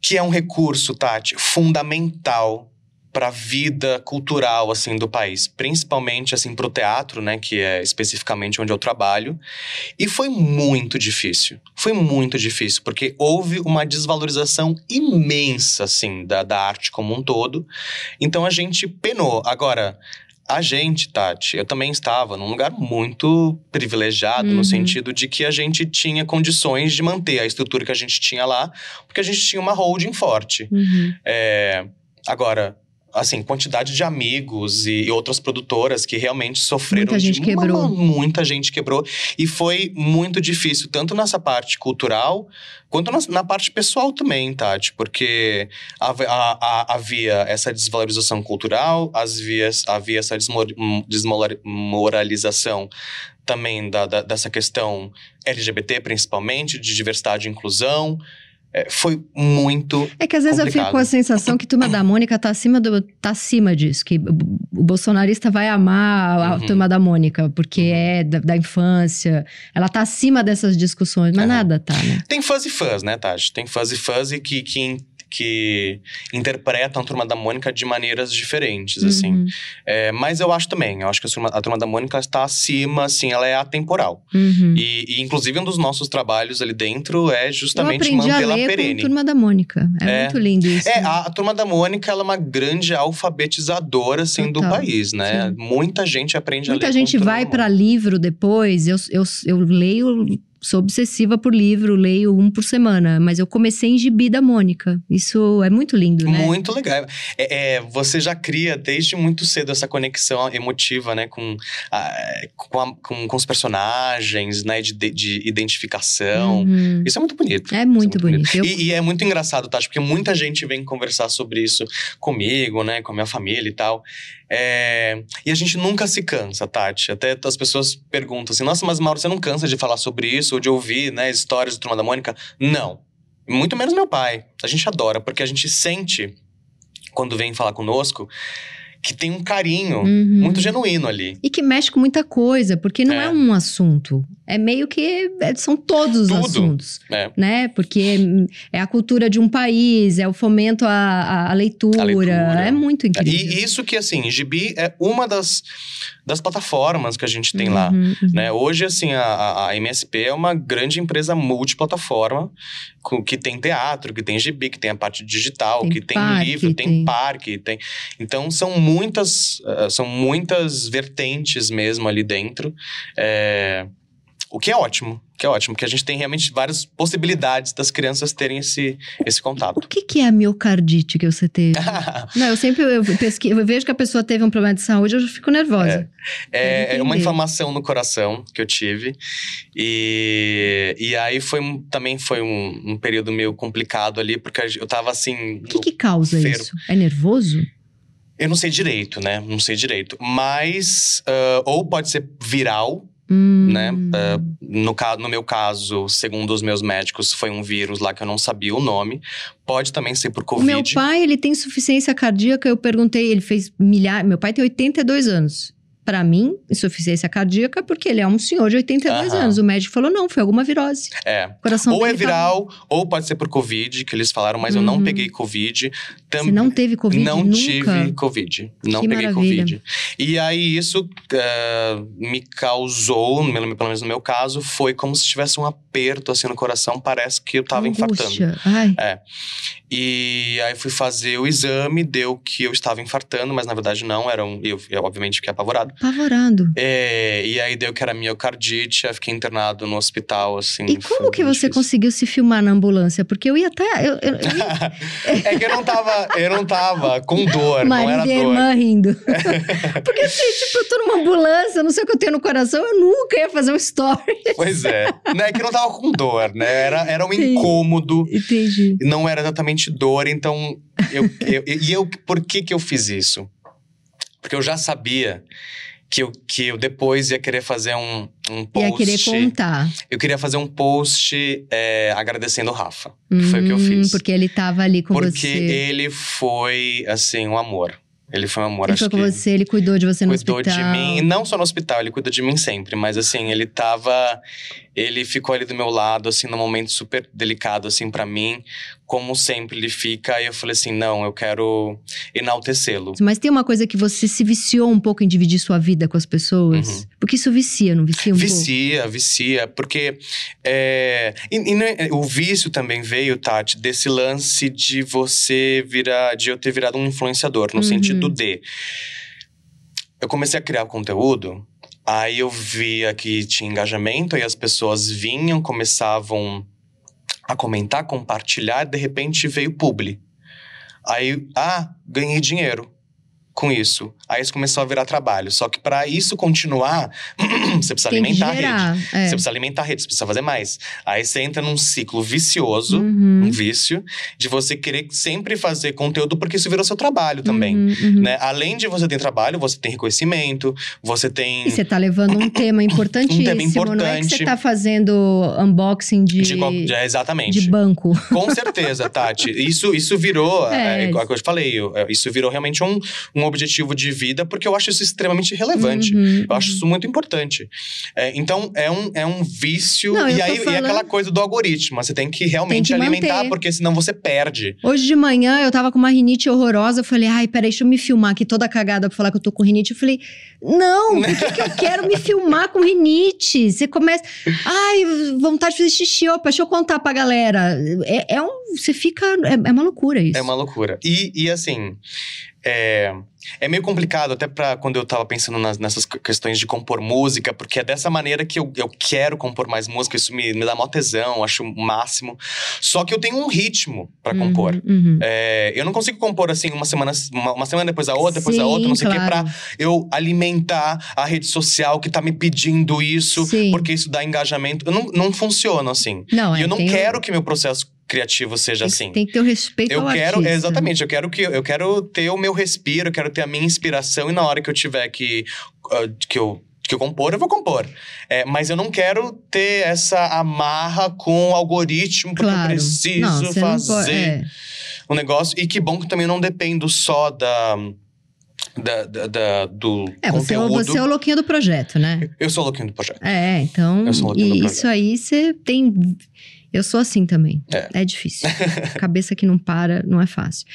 que é um recurso, Tati, fundamental para a vida cultural assim do país, principalmente assim para o teatro, né, que é especificamente onde eu trabalho. E foi muito difícil. Foi muito difícil porque houve uma desvalorização imensa assim da, da arte como um todo. Então a gente penou. Agora a gente, Tati, eu também estava num lugar muito privilegiado, uhum. no sentido de que a gente tinha condições de manter a estrutura que a gente tinha lá, porque a gente tinha uma holding forte. Uhum. É, agora, assim, quantidade de amigos e, e, outras produtoras que realmente sofreram. Muita gente de, quebrou. Uma, muita gente quebrou. E foi muito difícil, tanto nessa parte cultural, quanto na, na parte pessoal também, Tati. Porque havia, havia essa desvalorização cultural, havia, havia essa desmoralização também da, da, dessa questão LGBT, principalmente, de diversidade e inclusão. É, foi muito. É que às vezes eu fico complicado. com a sensação que Turma da Mônica tá acima, do, tá acima disso. Que o bolsonarista vai amar a Uhum. Turma da Mônica, porque é da, da infância. Ela tá acima dessas discussões, mas Aham. nada tá, né? Tem fãs e fãs, né, Tati? Tem fãs e fãs e que, que, que interpretam a Turma da Mônica de maneiras diferentes, assim. Uhum, É, mas eu acho também, eu acho que a Turma, a Turma da Mônica está acima, assim, ela é atemporal. uhum. E, e, inclusive, um dos nossos trabalhos ali dentro é justamente a mantê-la ler perene. com Turma da Mônica. É, É. muito lindo isso. É, a, a Turma da Mônica, ela é uma grande alfabetizadora, assim, do Total, país, né? sim. Muita gente aprende a Muita ler gente com Turma vai Mônica. livro depois. Eu, eu, eu leio, sou obsessiva por livro, leio um por semana. Mas eu comecei em Gibi da Mônica. Isso é muito lindo, né? Muito legal. É, é, você já cria desde muito cedo essa conexão emotiva, né? Com, a- com, a- com, com os personagens, né? De, de- de identificação. Uhum. Isso é muito bonito. É muito Isso bonito. Eu- E, e é muito engraçado, Tati, porque muita gente vem conversar sobre isso comigo, né? Com a minha família e tal. É, E a gente nunca se cansa, Tati. Até as pessoas perguntam assim: nossa, mas Mauro, você não cansa de falar sobre isso ou de ouvir, né? Histórias do Turma da Mônica? Não. Muito menos meu pai. A gente adora, porque a gente sente, quando vem falar conosco, que tem um carinho Uhum. muito genuíno ali. E que mexe com muita coisa, porque não é, É. um assunto. É meio que é- são todos os assuntos, né? né? Porque é a cultura de um país, é o fomento à, à- leitura, A leitura. É muito incrível. E isso que, assim, Gibi é uma das, das plataformas que a gente tem lá. Uhum, uhum. Né? Hoje, assim, a, a- MSP é uma grande empresa multiplataforma, com- que tem teatro, que tem gibi, que tem a parte digital, Tem que tem parque, livro, tem, tem- parque, tem... Então, são muitas, eh, são muitas vertentes mesmo ali dentro. É, O que é ótimo, que é ótimo, porque a gente tem realmente várias possibilidades das crianças terem esse, esse contato. O que, que é a miocardite que você teve? Não, eu sempre eu eu vejo que a pessoa teve um problema de saúde, eu fico nervosa. É, Quero é uma inflamação no coração que eu tive. E, e aí foi um- também foi um, um período meio complicado ali, porque eu tava assim. O que, que causa Feiro. isso? É nervoso? Eu não sei direito, né? Não sei direito. Mas, ah, ou pode ser viral, Hum. né? Ah, no, no meu caso, segundo os meus médicos, foi um vírus lá que eu não sabia o nome. Pode também ser por Covid. meu pai, ele tem insuficiência cardíaca. Eu perguntei, ele fez milhares. Meu pai tem 82 anos. Pra mim, insuficiência cardíaca, porque ele é um senhor de 82 Aham. anos. O médico falou: não, foi alguma virose. É. O coração Ou é tava- viral, ou pode ser por Covid, que eles falaram, mas eu não Uhum. peguei Covid. Tam- Você não teve Covid não nunca? tive Covid. Não Que peguei maravilha. Covid. E aí, isso ah, me causou, pelo menos no meu caso, foi como se tivesse um aperto assim no coração. Parece que eu tava infartando. Angústia. Ai, E aí fui fazer o exame, deu que eu estava infartando, mas na verdade não, era um, eu, eu obviamente fiquei apavorado. apavorado. É, e aí deu que era miocardite, aí fiquei internado no hospital, assim. E como que bem você difícil. conseguiu se filmar na ambulância? Porque eu ia até. Eu, eu, eu ia é que eu não tava, eu não tava com dor, não era marido e a dor. irmã rindo. Porque assim, tipo, eu tô numa ambulância, não sei o que eu tenho no coração, eu nunca ia fazer um story. Pois é. Não é que eu não tava com dor, né? Era, era um incômodo. Entendi. Não era exatamente dor, então. Eu, eu- e eu, por que que eu fiz isso? Porque eu já sabia que eu, que eu depois ia querer fazer um, um post. Ia querer contar. Eu queria fazer um post é, agradecendo o Rafa. Que foi o que eu Hum, fiz. Porque ele tava ali com Porque você. ele foi, assim, um amor. Ele foi um amor, Ele acho foi com que. você, ele cuidou de você no cuidou hospital. de mim, não só no hospital, ele cuida de mim sempre, mas assim, ele tava, ele ficou ali do meu lado, assim, num momento super delicado, assim, pra mim, como sempre ele fica, e eu falei assim, não, eu quero enaltecê-lo. Mas tem uma coisa que você se viciou um pouco em dividir sua vida com as pessoas? Uhum. Porque isso vicia, não vicia um pouco? Vicia, vicia, porque é, e, e não é- o vício também veio, Tati, desse lance de você virar, de eu ter virado um influenciador, no Uhum. sentido de eu comecei a criar conteúdo, aí eu via que tinha engajamento, aí as pessoas vinham, começavam a comentar, compartilhar, de repente veio publi. Aí, ah, ganhei dinheiro. Com isso. Aí isso começou a virar trabalho. Só que para isso continuar, você precisa Tem alimentar a gerar. rede. É. Você precisa alimentar a rede, você precisa fazer mais. Aí você entra num ciclo vicioso, Uhum. um vício, de você querer sempre fazer conteúdo porque isso virou seu trabalho também. Uhum, uhum. Né? Além de você ter trabalho, você tem reconhecimento, você tem. E você tá levando um tema importantíssimo. Não é que você importante. tá fazendo unboxing de, de qual- é, exatamente. de banco. Com certeza, Tati. Isso, isso virou, É. é, igual que eu te falei, é, isso virou realmente um, um objetivo de vida, porque eu acho isso extremamente relevante. Uhum, Eu acho isso muito importante. É, então, é um, é um vício. Não, e aí e falando- aquela coisa do algoritmo. Você tem que realmente Tem que alimentar, manter. porque senão você perde. Hoje de manhã eu tava com uma rinite horrorosa. Eu falei, ai, peraí, deixa eu me filmar aqui toda cagada pra falar que eu tô com rinite. Eu falei, não, por que, que eu quero me filmar com rinite? Você começa, ai, vontade de fazer xixi. Opa, deixa eu contar pra galera. É, é um. Você fica. É, é uma loucura isso. É uma loucura. E, e assim, é, é meio complicado até para quando eu tava pensando nas- nessas que- questões de compor música, porque é dessa maneira que eu, eu quero compor mais música, isso me, me dá mó tesão, acho o máximo. Só que eu tenho um ritmo para Uhum, compor. uhum. É, eu não consigo compor assim uma semana, uma, uma semana depois da outra, depois Sim, outra, não sei o que, claro. pra eu alimentar a rede social que tá me pedindo isso, Sim. porque isso dá engajamento. Eu não, não funciona assim. Não, e é, eu não tem o- quero que meu processo criativo seja assim. Tem que ter o respeito Eu ao quero, artista. exatamente, eu quero que eu quero ter o meu respiro, eu quero ter a minha inspiração e na hora que eu tiver que ah, que eu que eu compor, eu vou compor. É, mas eu não quero ter essa amarra com o algoritmo, porque Claro. eu preciso Não, você não pode- fazer é. um negócio. E que bom que também não dependo só da. da, da- da- do É, você, é o- conteúdo. você é o louquinho do projeto, né? Eu sou o louquinho do projeto. É, então. Eu sou louquinho do projeto. isso aí você tem. Eu sou assim também. É. É, difícil. Cabeça que não para, não é fácil.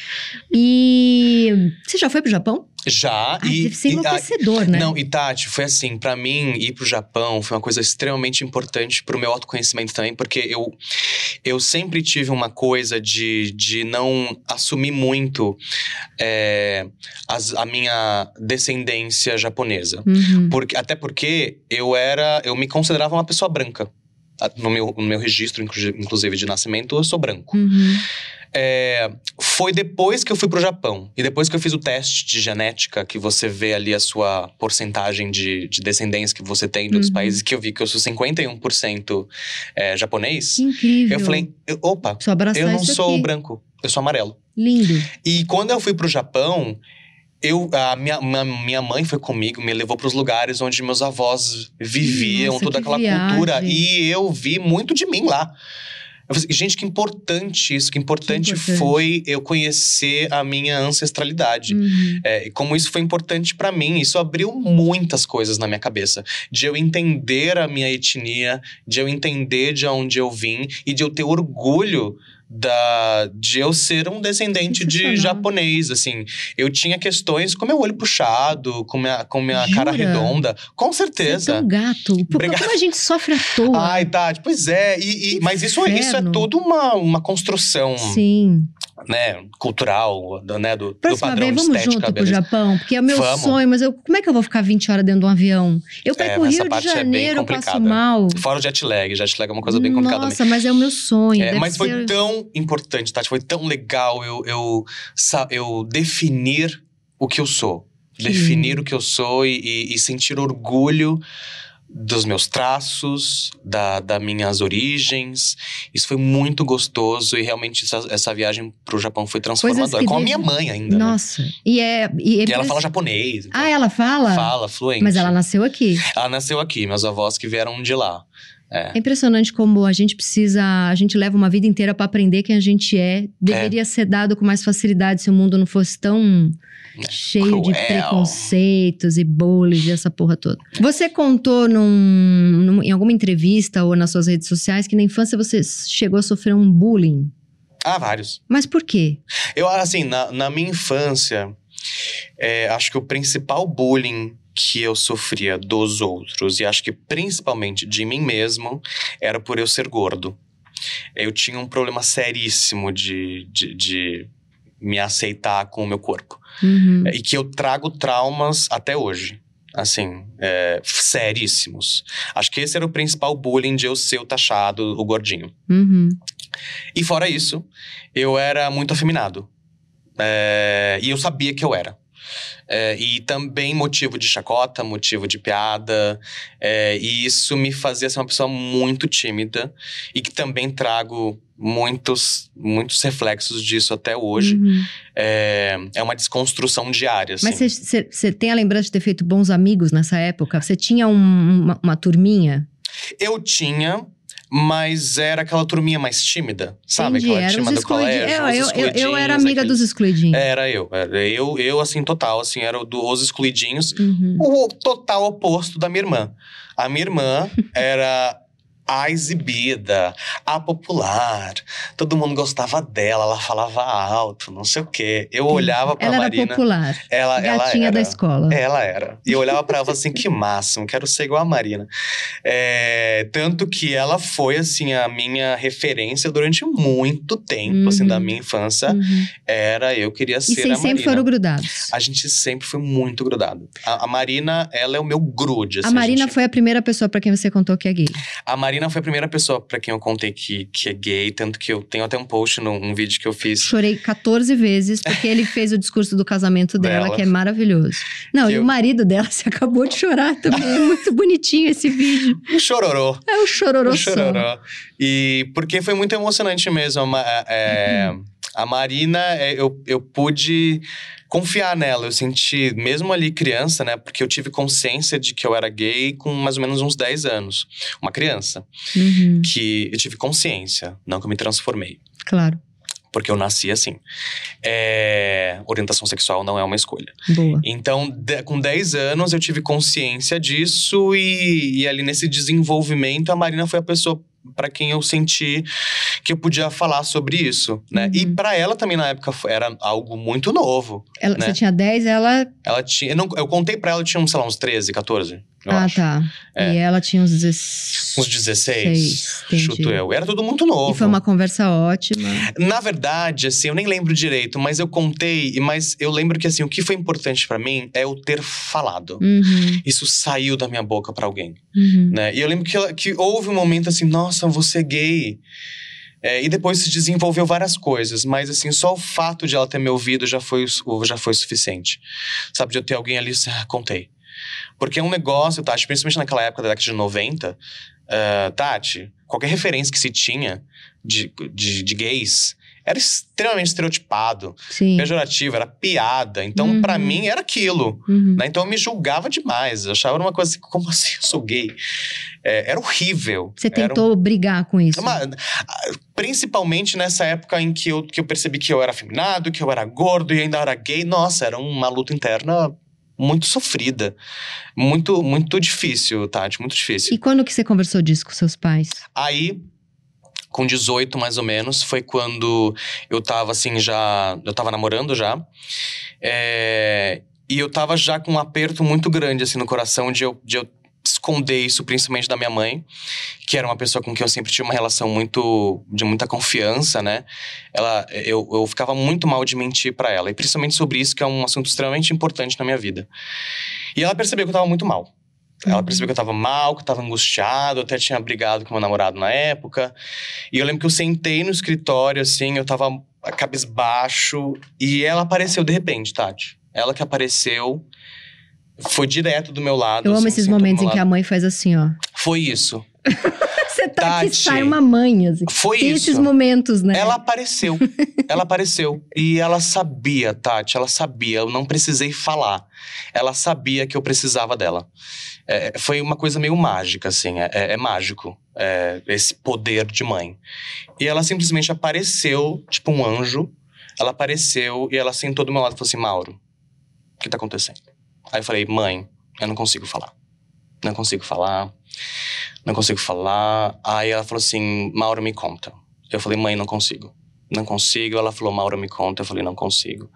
E você já foi pro Japão? Já. Ai, e, deve ser e- ah, enlouquecedor, né? Não, e Tati, foi assim, pra mim ir pro Japão foi uma coisa extremamente importante pro meu autoconhecimento também, porque eu, eu sempre tive uma coisa de, de não assumir muito é, as- a minha descendência japonesa. Uhum. Porque, até porque eu era. Eu me considerava uma pessoa branca. Ah, No meu, no meu registro, inclu- inclusive, de nascimento, eu sou branco. Uhum. É, foi depois que eu fui pro Japão. E depois que eu fiz o teste de genética, que você vê ali a sua porcentagem de, de descendência que você tem outros Uhum. países, que eu vi que eu sou 51% é, japonês. Que incrível. Eu falei, opa, eu não sou aqui. branco, eu sou amarelo. Lindo. E quando eu fui pro Japão, eu, a minha, minha, minha mãe foi comigo, me levou pros lugares onde meus avós viviam, Nossa, toda que aquela cultura. viagem. E eu vi muito de mim lá. Eu falei, assim, gente, que importante isso, que importante, Que importante. foi eu conhecer a minha ancestralidade. Uhum. É, e como isso foi importante pra mim, isso abriu muitas coisas na minha cabeça. De eu entender a minha etnia, de eu entender de onde eu vim e de eu ter orgulho da, de eu ser um descendente de japonês, assim. Eu tinha questões com meu olho puxado, com minha, com minha cara redonda. Com Você é certeza. gato. Por, Obrigado. como a gente sofre à toa? Ai, Tati, pois é. E, e- mas isso, isso é tudo uma, uma construção, Sim. Né, cultural, do, né, do, do padrão vez, vamos junto pro. Japão, porque é o meu Vamos. sonho, mas eu, como é que eu vou ficar 20 horas dentro de um avião? Eu perco o essa Rio de é Janeiro, eu passo mal. Fora o jet lag. Jet lag é uma coisa bem complicada também. Nossa, mas é o meu sonho. É, mas foi ser- tão importante, Tati, foi tão legal eu, eu, eu definir o que eu sou. Que definir o que eu sou e, e- e sentir orgulho dos meus traços, da, das minhas origens. Isso foi muito gostoso e realmente essa, essa viagem pro Japão foi transformadora. Com a minha mãe ainda. né? Nossa. E é. E, é E ela fala japonês. então Ah, ela fala? Fala, fluente. Mas ela nasceu aqui. Ela nasceu aqui, meus avós que vieram de lá. É impressionante como a gente precisa, a gente leva uma vida inteira pra aprender quem a gente é. Deveria ser dado com mais facilidade se o mundo não fosse tão cheio de Cruel. preconceitos e bullying e essa porra toda. Você contou num, num- em alguma entrevista ou nas suas redes sociais que na infância você chegou a sofrer um bullying. Ah, vários. Mas por quê? Eu, assim, na, na minha infância, é, acho que o principal bullying que eu sofria dos outros, e acho que principalmente de mim mesmo, era por eu ser gordo. Eu tinha um problema seríssimo de, de, de me aceitar com o meu corpo. Uhum. E que eu trago traumas até hoje. Assim, é, seríssimos. Acho que esse era o principal bullying de eu ser o taxado, o gordinho. Uhum. E fora isso, eu era muito afeminado. É, e eu sabia que eu era. É, e também motivo de chacota, motivo de piada. É, e isso me fazia ser uma pessoa muito tímida e que também trago muitos, muitos reflexos disso até hoje. Uhum. É, é uma desconstrução diária. Assim. Mas você tem a lembrança de ter feito bons amigos nessa época? Você tinha um, uma, uma turminha? Eu tinha, mas era aquela turminha mais tímida, sabe? Entendi, aquela os do colégio. Eu, os eu, eu, eu era amiga dos excluidinhos. Era eu. Era eu, eu, assim, total, assim, era o dos excluidinhos. Uhum. O total oposto da minha irmã. A minha irmã era a exibida, a popular. Todo mundo gostava dela, ela falava alto, não sei o quê. Eu olhava pra Ela Marina. era popular. Ela, ela gatinha era. da escola. Ela era. E eu olhava pra ela assim, que máximo, quero ser igual a Marina. É, tanto que ela foi, assim, a minha referência durante muito tempo, assim, Uhum. da minha infância. Uhum. Era, eu queria E ser a vocês Marina. sempre foram grudados. A gente sempre foi muito grudado. A, a Marina, ela é o meu grude. A assim, Marina gente- foi a primeira pessoa pra quem você contou que é gay. A Marina foi a primeira pessoa pra quem eu contei que, que é gay. Tanto que eu tenho até um post num um vídeo que eu fiz. Chorei 14 vezes porque ele fez o discurso do casamento dela, Dela. que é maravilhoso. Não, e o marido dela, você acabou de chorar também. É muito bonitinho esse vídeo. Um chororô. É o chororô Um chororô. E porque foi muito emocionante mesmo. É, a Marina, é, eu, eu pude confiar nela. Eu senti, mesmo ali criança, né? Porque eu tive consciência de que eu era gay com mais ou menos uns 10 anos. Uma criança. Uhum, Que eu tive consciência, não que eu me transformei. claro, Porque eu nasci assim. É, orientação sexual não é uma escolha. boa. Então, de- com 10 anos, eu tive consciência disso e, e ali nesse desenvolvimento, a Marina foi a pessoa para quem eu senti que eu podia falar sobre isso, né? E Uhum. para ela também na época era algo muito novo. Ela, né? Você tinha 10, ela. Ela tinha, eu, não- eu contei para ela, eu tinha, sei lá, uns 13, 14, eu ah, acho. tá. É. E ela tinha uns 16. Uns 16, Seis, entendi. chuto eu. Era tudo muito novo. E foi uma conversa ótima. Na verdade, assim, eu nem lembro direito, mas eu contei, e- mas eu lembro que assim, o que foi importante para mim é eu ter falado. Uhum, Isso saiu da minha boca para alguém. uhum. né? E eu lembro que, ela- que houve um momento assim, nossa, você é gay. É, e depois se desenvolveu várias coisas, mas assim, só o fato de ela ter me ouvido já foi, já foi suficiente. Sabe, de eu ter alguém ali, assim, ah, contei. Porque é um negócio, Tati, principalmente naquela época da década de 90, ah, Tati, qualquer referência que se tinha de, de, de gays era extremamente estereotipado, Sim. pejorativo, era piada. Então, Uhum. pra mim, era aquilo. Uhum. Né? Então eu me julgava demais. Eu achava uma coisa assim, como assim eu sou gay? É, era horrível. Você Era um- tentou brigar com isso. uma- principalmente nessa época em que eu, que eu percebi que eu era afeminado, que eu era gordo e ainda era gay. Nossa, era uma luta interna muito sofrida. Muito, muito difícil, Tati, muito difícil. E quando que você conversou disso com seus pais? Aí, com 18 mais ou menos, foi quando eu tava assim já. Eu tava namorando já. É, e eu tava já com um aperto muito grande assim no coração de eu, de eu esconder isso, principalmente da minha mãe, que era uma pessoa com quem eu sempre tive uma relação muito de muita confiança, né? Ela, eu, eu ficava muito mal de mentir pra ela, e principalmente sobre isso, que é um assunto extremamente importante na minha vida. E ela percebeu que eu tava muito mal. Ela Uhum. percebeu que eu tava mal, que eu tava angustiado, eu até tinha brigado com meu namorado na época. E eu lembro que eu sentei no escritório, assim, eu tava cabisbaixo, e ela apareceu de repente, Tati. Ela que apareceu, foi direto do meu lado. Eu amo assim, esses momentos em que a mãe faz assim, ó. Foi isso. Você tá sai uma mãe, assim. Foi Tem isso. esses momentos, né? Ela apareceu. ela apareceu. E ela sabia, Tati, ela sabia. Eu não precisei falar. Ela sabia que eu precisava dela. É, foi uma coisa meio mágica, assim. É, é- é mágico. é, esse poder de mãe. E ela simplesmente apareceu, tipo um anjo. Ela apareceu e ela sentou do meu lado e falou assim: Mauro, o que tá acontecendo? Aí eu falei: mãe, eu não consigo falar. Não consigo falar. Não consigo falar. Aí ela falou assim: Mauro, me conta. Eu falei: mãe, não consigo. Não consigo. Ela falou: Mauro, me conta. Eu falei: não consigo.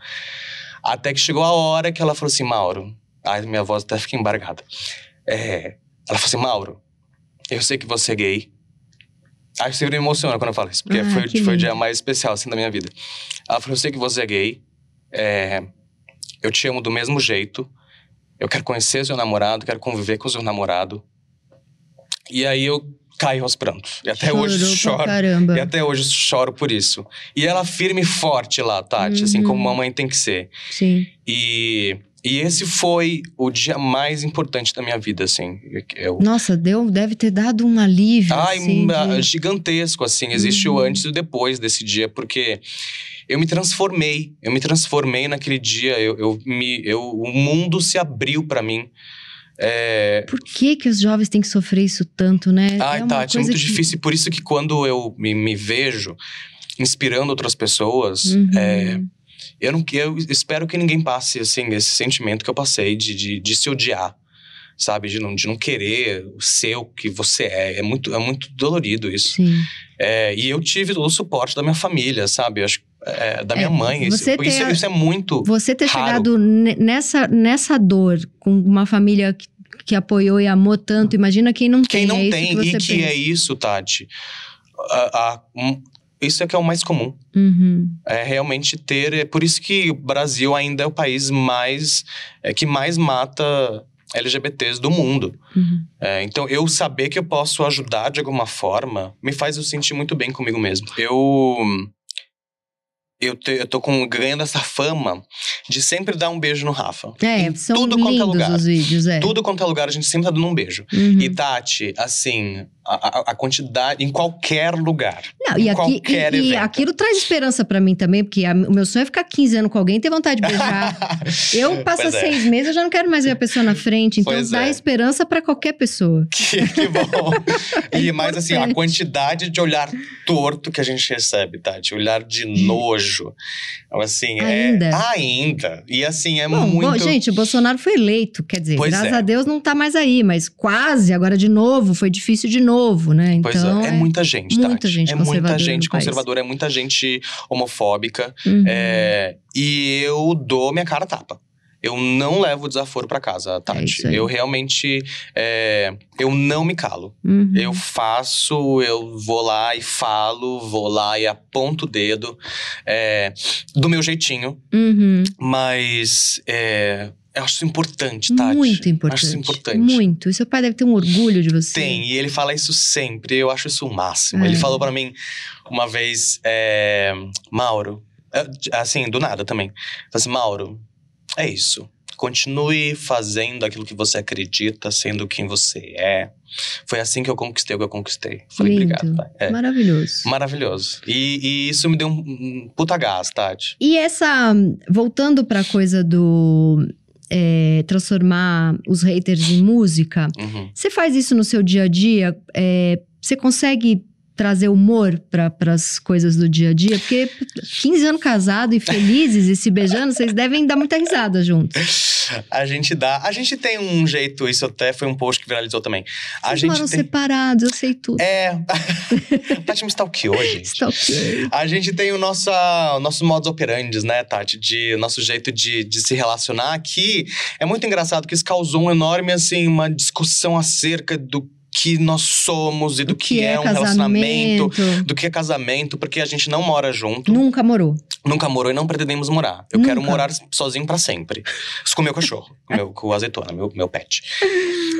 Até que chegou a hora que ela falou assim: Mauro. Aí minha voz até fica embargada. É, ela falou assim: Mauro, eu sei que você é gay. Aí sempre me emociona quando eu falo isso, porque Ah, foi, foi o dia mais especial assim da minha vida. Ela falou: eu sei que você é gay. É, eu te amo do mesmo jeito. Eu quero conhecer seu namorado, quero conviver com seu namorado. E aí eu caí aos prantos. E até Chorou hoje choro. Caramba. E até hoje choro por isso. E ela firme e forte lá, Tati, assim Uhum. como uma mãe tem que ser. Sim. E, e esse foi o dia mais importante da minha vida, assim. Eu, Nossa, deu, deve ter dado um alívio. Ai, assim, de- ma- gigantesco, assim. Existe o Uhum. antes e o depois desse dia, porque eu me transformei. Eu me transformei naquele dia. Eu, eu me, eu, o mundo se abriu pra mim. É, Por que, que os jovens têm que sofrer isso tanto, né? Ai, é Tati, é muito que- difícil. Por isso que quando eu me, me vejo inspirando outras pessoas, Uhum. é, eu, não, eu espero que ninguém passe, assim, esse sentimento que eu passei de, de, de se odiar. Sabe? De não, de não querer ser o que você é. É muito, é muito dolorido isso. Sim. É, e eu tive todo o suporte da minha família, sabe? Eu Acho, é, da minha É, mãe. Isso, você isso, isso é muito. Você ter Raro. chegado ne- nessa, nessa dor com uma família que, que apoiou e amou tanto, imagina quem não Quem tem. não é isso tem, que e que pensa. é isso, Tati. A- a- um, isso é que é o mais comum. Uhum. É realmente ter. É por isso que o Brasil ainda é o país mais. É, que mais mata LGBTs do mundo. Uhum. É, então, eu saber que eu posso ajudar de alguma forma me faz eu sentir muito bem comigo mesmo. Eu. Eu, te- eu tô com, ganhando essa fama de sempre dar um beijo no Rafa. É, Em são tudo quanto é lugar. os vídeos, é. Tudo quanto é lugar, a gente sempre tá dando um beijo. Uhum. E Tati, assim, a, a- quantidade, em qualquer lugar. Não, e, aqui, qualquer e, e aquilo traz esperança pra mim também, porque a- o meu sonho é ficar 15 anos com alguém e ter vontade de beijar. eu passo Pois é. seis meses, eu já não quero mais ver a pessoa na frente. Então Pois dá é. esperança pra qualquer pessoa. Que, que bom. É e mais assim, a quantidade de olhar torto que a gente recebe, Tati. Olhar de nojo. Assim, Ainda? é. Ainda. E assim, é Bom, muito. bom, gente, o Bolsonaro foi eleito, quer dizer, Pois graças é. a Deus não tá mais aí, mas quase, agora de novo, foi difícil de novo, né? Pois Então, é, é muita gente, muita Tati. gente é muita gente conservadora, é muita gente homofóbica. Uhum. É, e eu dou minha cara a tapa. Eu não levo desaforo pra casa, É Tati. aí. eu realmente. é, eu não me calo. Uhum. Eu faço, eu vou lá e falo, vou lá e aponto o dedo. é, do meu jeitinho. Uhum. Mas é, eu acho isso importante, Tati. Muito importante. Acho isso importante. Muito. E seu pai deve ter um orgulho de você. Tem, e ele fala isso sempre. Eu acho isso o máximo. É. Ele falou pra mim uma vez, é, Mauro, é, assim, do nada também. Falei assim, Mauro, é isso. Continue fazendo aquilo que você acredita, sendo quem você é. Foi assim que eu conquistei o que eu conquistei. Falei, Lindo. obrigado. É. Maravilhoso. Maravilhoso. E, e isso me deu um, um puta gás, Tati. E essa, voltando pra coisa do é, transformar os haters em música, Uhum. você faz isso no seu dia a dia? É, você consegue trazer humor para as coisas do dia a dia? Porque 15 anos casado e felizes e se beijando, vocês devem dar muita risada juntos. A gente dá. A gente tem um jeito, isso até foi um post que viralizou também. A Vocês gente moram tem. separados, eu sei tudo. É. Tati me stalkeou, gente. Ok. A gente tem o nosso, o nosso modus operandi, né, Tati? De nosso jeito de, de se relacionar que é muito engraçado que isso causou um enorme, assim, uma discussão acerca do que nós somos e do O que, é, um relacionamento. Do que é casamento, porque a gente não mora junto, Nunca morou. nunca morou e não pretendemos morar. Eu Nunca. quero morar sozinho pra sempre. Isso com o meu cachorro, com, o meu, com o azeitona, meu, meu pet.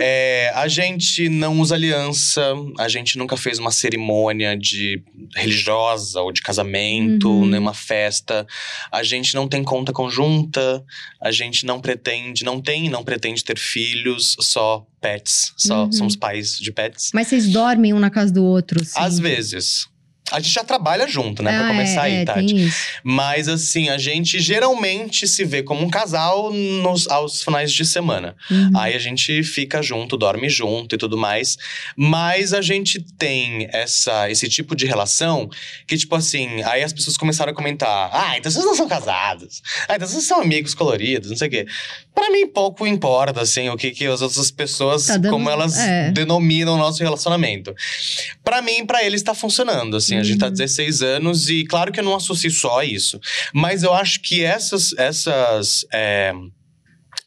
É, a gente não usa aliança, a gente nunca fez uma cerimônia de religiosa ou de casamento, Uhum. nenhuma festa. A gente não tem conta conjunta, a gente não pretende, não tem, e não pretende ter filhos, só pets, só Uhum. somos pais de pets. Mas vocês dormem um na casa do outro? Assim. Às vezes. A gente já trabalha junto, né? Pra Ah, começar é, aí, é, Tati. Mas assim, a gente geralmente se vê como um casal nos, aos finais de semana. Uhum. Aí a gente fica junto, dorme junto e tudo mais. Mas a gente tem essa, esse tipo de relação que, tipo assim, aí as pessoas começaram a comentar: ah, então vocês não são casados. Ah, então vocês são amigos coloridos, não sei o quê. Pra mim, pouco importa, assim, o que, que as outras pessoas, Tá dando- como elas é. denominam o nosso relacionamento. Pra mim, pra eles, tá funcionando, assim. A gente tá Uhum. 16 anos e, claro que eu não associo só a isso. Mas eu acho que essas, essas, é,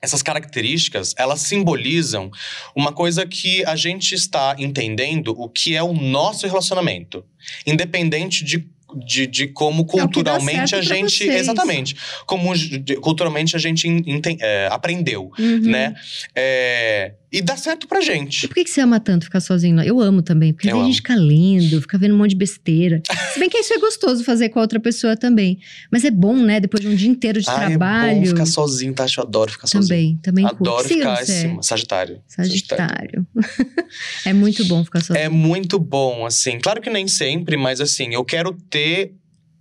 essas características, elas simbolizam uma coisa que a gente está entendendo o que é o nosso relacionamento. Independente de, de, de como culturalmente a gente. Exatamente. Como de- culturalmente a gente enten- é, aprendeu Uhum. né? É, E dá certo pra E gente. por que, que você ama tanto ficar sozinho? Eu amo também, porque Eu a amo. gente fica lendo, fica vendo um monte de besteira. Se bem que isso é gostoso fazer com a outra pessoa também. Mas é bom, né? Depois de um dia inteiro de Ai, é trabalho. bom ficar sozinho, tá? Eu adoro ficar sozinho. também, também curto. Adoro signo ficar é? assim, Sagitário. Sagitário. é muito bom ficar sozinho. É muito bom, assim. Claro que nem sempre, mas assim, eu quero ter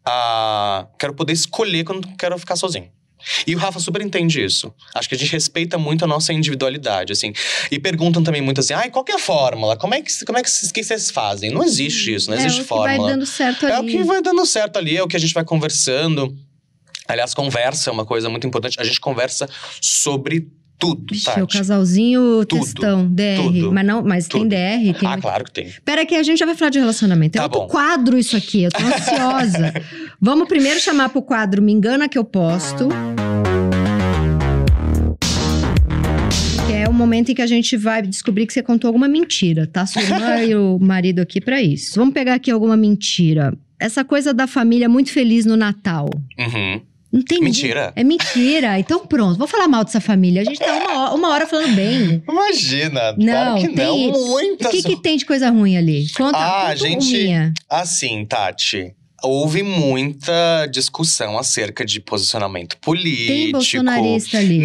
a. Quero poder escolher quando quero ficar sozinho. E o Rafa super entende isso. Acho que a gente respeita muito a nossa individualidade, assim. E perguntam também muito assim: ai, qual que é a fórmula? Como é que, como é que, vocês- que vocês fazem? Não existe isso, não é existe o que fórmula. vai dando certo ali. É o que vai dando certo ali, é o que a gente vai conversando. Aliás, conversa é uma coisa muito importante. A gente conversa sobre tudo, Vixe, Tati. o casalzinho Tudo, textão, DR. tudo, mas não, mas tem. DR, tem. Ah, claro que tem. Pera que a gente já vai falar de relacionamento. É Tá outro bom. quadro isso aqui, eu tô ansiosa. Vamos primeiro chamar pro quadro Me Engana Que Eu Posto. Que é o momento em que a gente vai descobrir que você contou alguma mentira, tá? Sua irmã e o marido aqui pra isso. Vamos pegar aqui alguma mentira. Essa coisa da família muito feliz no Natal. Uhum. Não tem Mentira. É mentira. Então pronto, vou falar mal dessa família. A gente tá uma hora, uma hora falando bem. Imagina, Não, claro que não. tem- O que, que tem de coisa ruim ali? Conta, Ah, conta gente, minha. Assim, Tati. Houve muita discussão acerca de posicionamento Tem político,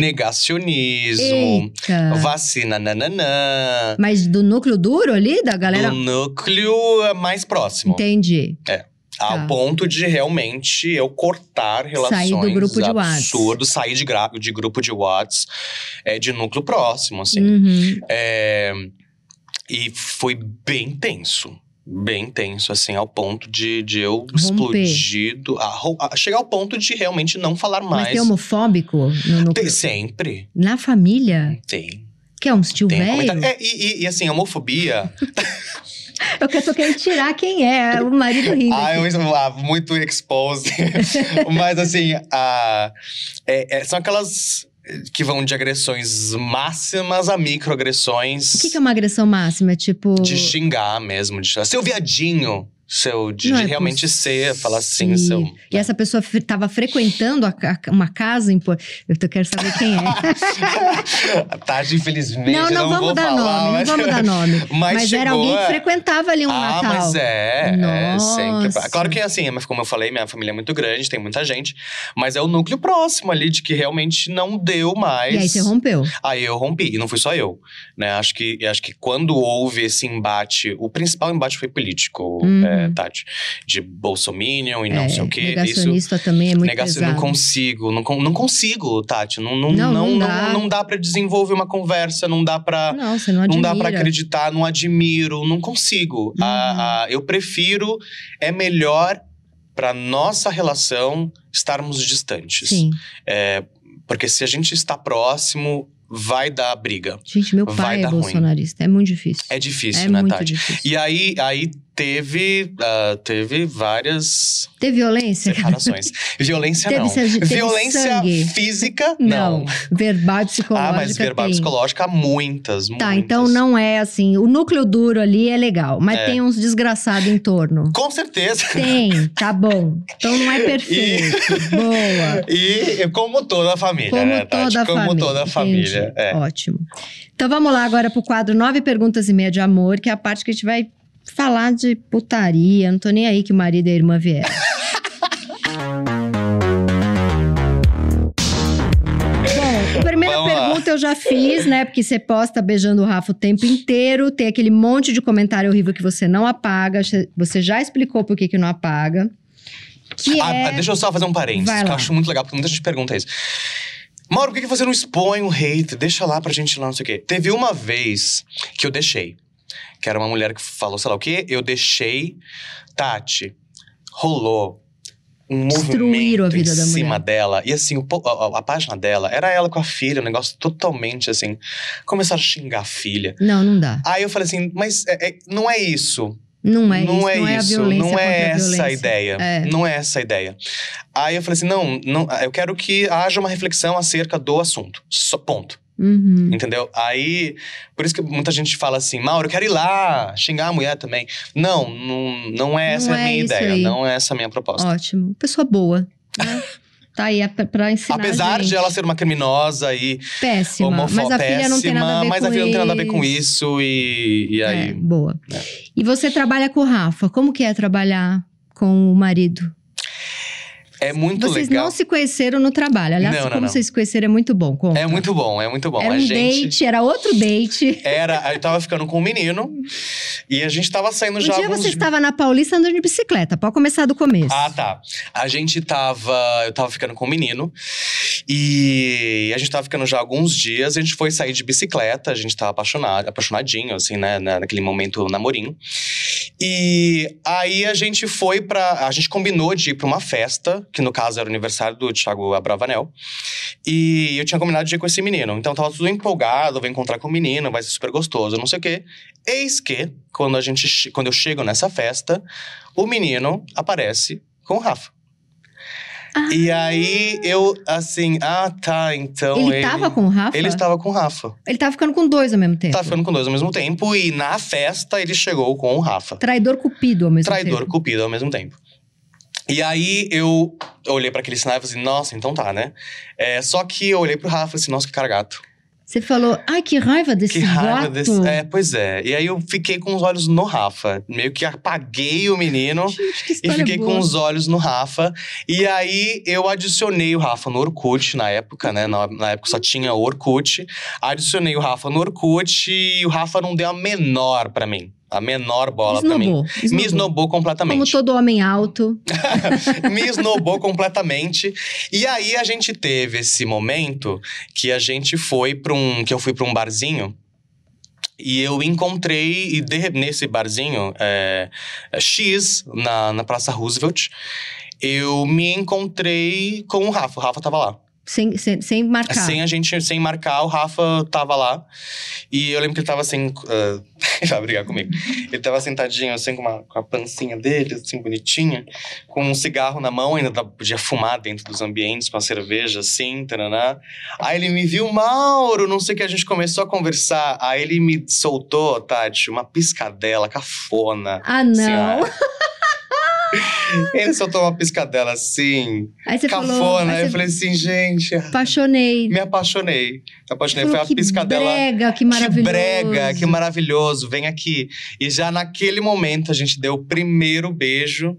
negacionismo, Eita. vacina nananã. Mas do núcleo duro ali, da galera? Do núcleo mais próximo. Entendi. Ao Tá. ponto de realmente eu cortar relações Sair do grupo de Whats. absurdos, sair de, gra- de grupo de Whats, é, de núcleo próximo, assim. Uhum. É, e foi bem tenso. Bem tenso, assim, ao ponto de, de eu explodir. do- a a chegar ao ponto de realmente não falar Mas mais. tem homofóbico no Tem- núcleo? sempre. Na família? Tem. Que é um tio Tem velho? É, e, e- e, assim, a homofobia. Eu que- tô querendo tirar quem é, o marido rindo. ah, aqui. eu, ah, muito exposed. Mas assim, a, é- é- são aquelas que vão de agressões máximas a microagressões. O que, que é uma agressão máxima? É tipo. De xingar mesmo, de seu viadinho. Seu, de, é realmente ser, falar assim, seu. possível. E essa pessoa fre- tava frequentando a ca- uma casa em. Eu quero saber quem é. A Tati, infelizmente, não, não, não, vamos dar falar, nome, mas... não vamos dar nome. Mas, Mas, era chegou alguém que a- frequentava ali um ah, Natal. mas é, é sempre. Claro que assim, mas como eu falei, minha família é muito grande, tem muita gente. Mas é o núcleo próximo ali de que realmente não deu mais. E aí você rompeu. Aí eu rompi, e não fui só eu, né? Acho que, acho que quando houve esse embate, o principal embate foi político, Uhum. é, Tati. De bolsominion e não é, sei o quê. Isso, negacionista também é muito negação, não pesado. consigo, não, não consigo, Tati. Não, não, Não, não, não não, dá. não dá pra desenvolver uma conversa, não dá pra. Não, não Não dá pra acreditar, não admiro, não consigo. Uhum. A- a- eu prefiro, é melhor pra nossa relação estarmos distantes. Sim. É, porque se a gente está próximo, vai dar briga. Gente, meu Vai pai é dar ruim. bolsonarista. É muito difícil. É difícil, é né, muito Tati? difícil. E aí, aí teve, ah, teve várias Ter violência? separações. Violência Teve não. teve Violência sangue? física, não. Verbal e psicológica Ah, mas verbal e tem. psicológica, muitas, Tá, muitas. então não é assim. O núcleo duro ali é legal, mas É. tem uns desgraçados em torno. Com certeza. Tem, tá bom. Então não é perfeito. Boa. E como toda a família, Como né, Tati? toda como família. toda a família. É. Ótimo. Então vamos lá agora pro quadro Nove Perguntas e Meia de Amor, que é a parte que a gente vai falar de putaria. Não tô nem aí que o marido e a irmã vieram. Bom, a primeira Vamos pergunta eu já fiz, né? Porque você posta beijando o Rafa o tempo inteiro, tem aquele monte de comentário horrível que você não apaga. Você já explicou por que, que não apaga. Que Ah, é... deixa eu só fazer um parênteses, que eu acho muito legal, porque muita gente pergunta isso. Mauro, por que que você não expõe o hate? Deixa lá pra gente lá, não sei o quê. Teve uma vez que eu deixei. Que era uma mulher que falou, sei lá o quê, eu deixei. Tati, rolou um Destruíram movimento a vida em da cima mulher. dela. E assim, o a, a- página dela, era ela com a filha, um negócio totalmente assim. Começaram a xingar a filha. Não, não dá. Aí eu falei assim, mas é- é- não é isso. Não é não isso, é não é isso, violência não é essa a ideia. É. Não é essa a ideia. Aí eu falei assim: não, não, eu quero que haja uma reflexão acerca do assunto. Só, ponto. Uhum. Entendeu? Aí, por isso que muita gente fala assim, Mauro, eu quero ir lá, xingar a mulher também. Não, não, não é essa Não a minha é ideia, aí. não é essa a minha proposta. Ótimo. Pessoa boa. né? Tá aí é pra, ensinar. Apesar a gente. de ela ser uma criminosa e Péssima. Mas a filha não tem nada a ver mas com a filha não tem nada a ver com isso. isso e, e aí. É, boa. É. E você trabalha com o Rafa. Como que é trabalhar com o marido? É, muito Vocês legal. não se conheceram no trabalho. Aliás, Não, não, como não. vocês se conheceram é muito bom. Conta. É muito bom, é muito bom. Era a um gente date, era outro date. era, eu tava ficando com um menino e a gente tava saindo Um já dia alguns você estava na Paulista andando de bicicleta. Pode começar do começo. Ah, tá. A gente tava. Eu tava ficando com um menino. E a gente tava ficando já alguns dias. A gente foi sair de bicicleta. A gente tava apaixonado, apaixonadinho, assim, né? na- Naquele momento, namorinho. E aí a gente foi pra. A gente combinou de ir pra uma festa, que no caso era o aniversário do Thiago Abravanel. E eu tinha combinado de ir com esse menino. Então tava tudo empolgado, vou encontrar com o menino, vai ser super gostoso, não sei o quê. Eis que, quando, a gente, quando eu chego nessa festa, o menino aparece com o Rafa. Ah. E aí eu, assim, ah, tá, então. ele, tava com o Rafa? Ele estava com o Rafa. Ele tava ficando com dois ao mesmo tempo. Tava ficando com dois ao mesmo tempo. E na festa ele chegou com o Rafa. Traidor cupido ao mesmo Traidor, tempo. cupido ao mesmo tempo. E aí eu olhei pra aquele sinal e falei assim, nossa, então tá, né? É, só que eu olhei pro Rafa e falei assim, nossa, que cara gato. Você falou, ai, que raiva desse Que raiva gato. desse. É, pois é. E aí eu fiquei com os olhos no Rafa. Meio que apaguei o menino. Gente, E fiquei boa. com os olhos no Rafa. E aí eu adicionei o Rafa no Orkut na época, né? Na, na época só tinha o Orkut. Adicionei o Rafa no Orkut e o Rafa não deu a menor pra mim. A menor bola pra mim. Esnobou, Me esnobou. esnobou Como completamente. todo homem alto. Me esnobou completamente. E aí a gente teve esse momento que a gente foi para um. que eu fui pra um barzinho. E eu encontrei, e de- nesse barzinho, é, é, X, na, na Praça Roosevelt, eu me encontrei com o Rafa. O Rafa tava lá. Sem, sem, sem marcar. Sem a gente, sem marcar, o Rafa tava lá. E eu lembro que ele tava assim. ah, ele vai brigar comigo. Ele tava sentadinho, assim, com, uma, com a pancinha dele, assim, bonitinha, com um cigarro na mão, ainda podia fumar dentro dos ambientes, com a cerveja, assim, taraná. Aí ele me viu, Mauro, não sei o que, a gente começou a conversar. Aí ele me soltou, Tati, uma piscadela cafona. Ah, não. Senhora. Ele soltou uma piscadela assim, Aí você cafona. falou. Aí eu falei assim, gente, apaixonei. me apaixonei. Me apaixonei. Falou, Foi a que piscadela. brega, que Que maravilhoso. brega, que maravilhoso, vem aqui. E já naquele momento a gente deu o primeiro beijo,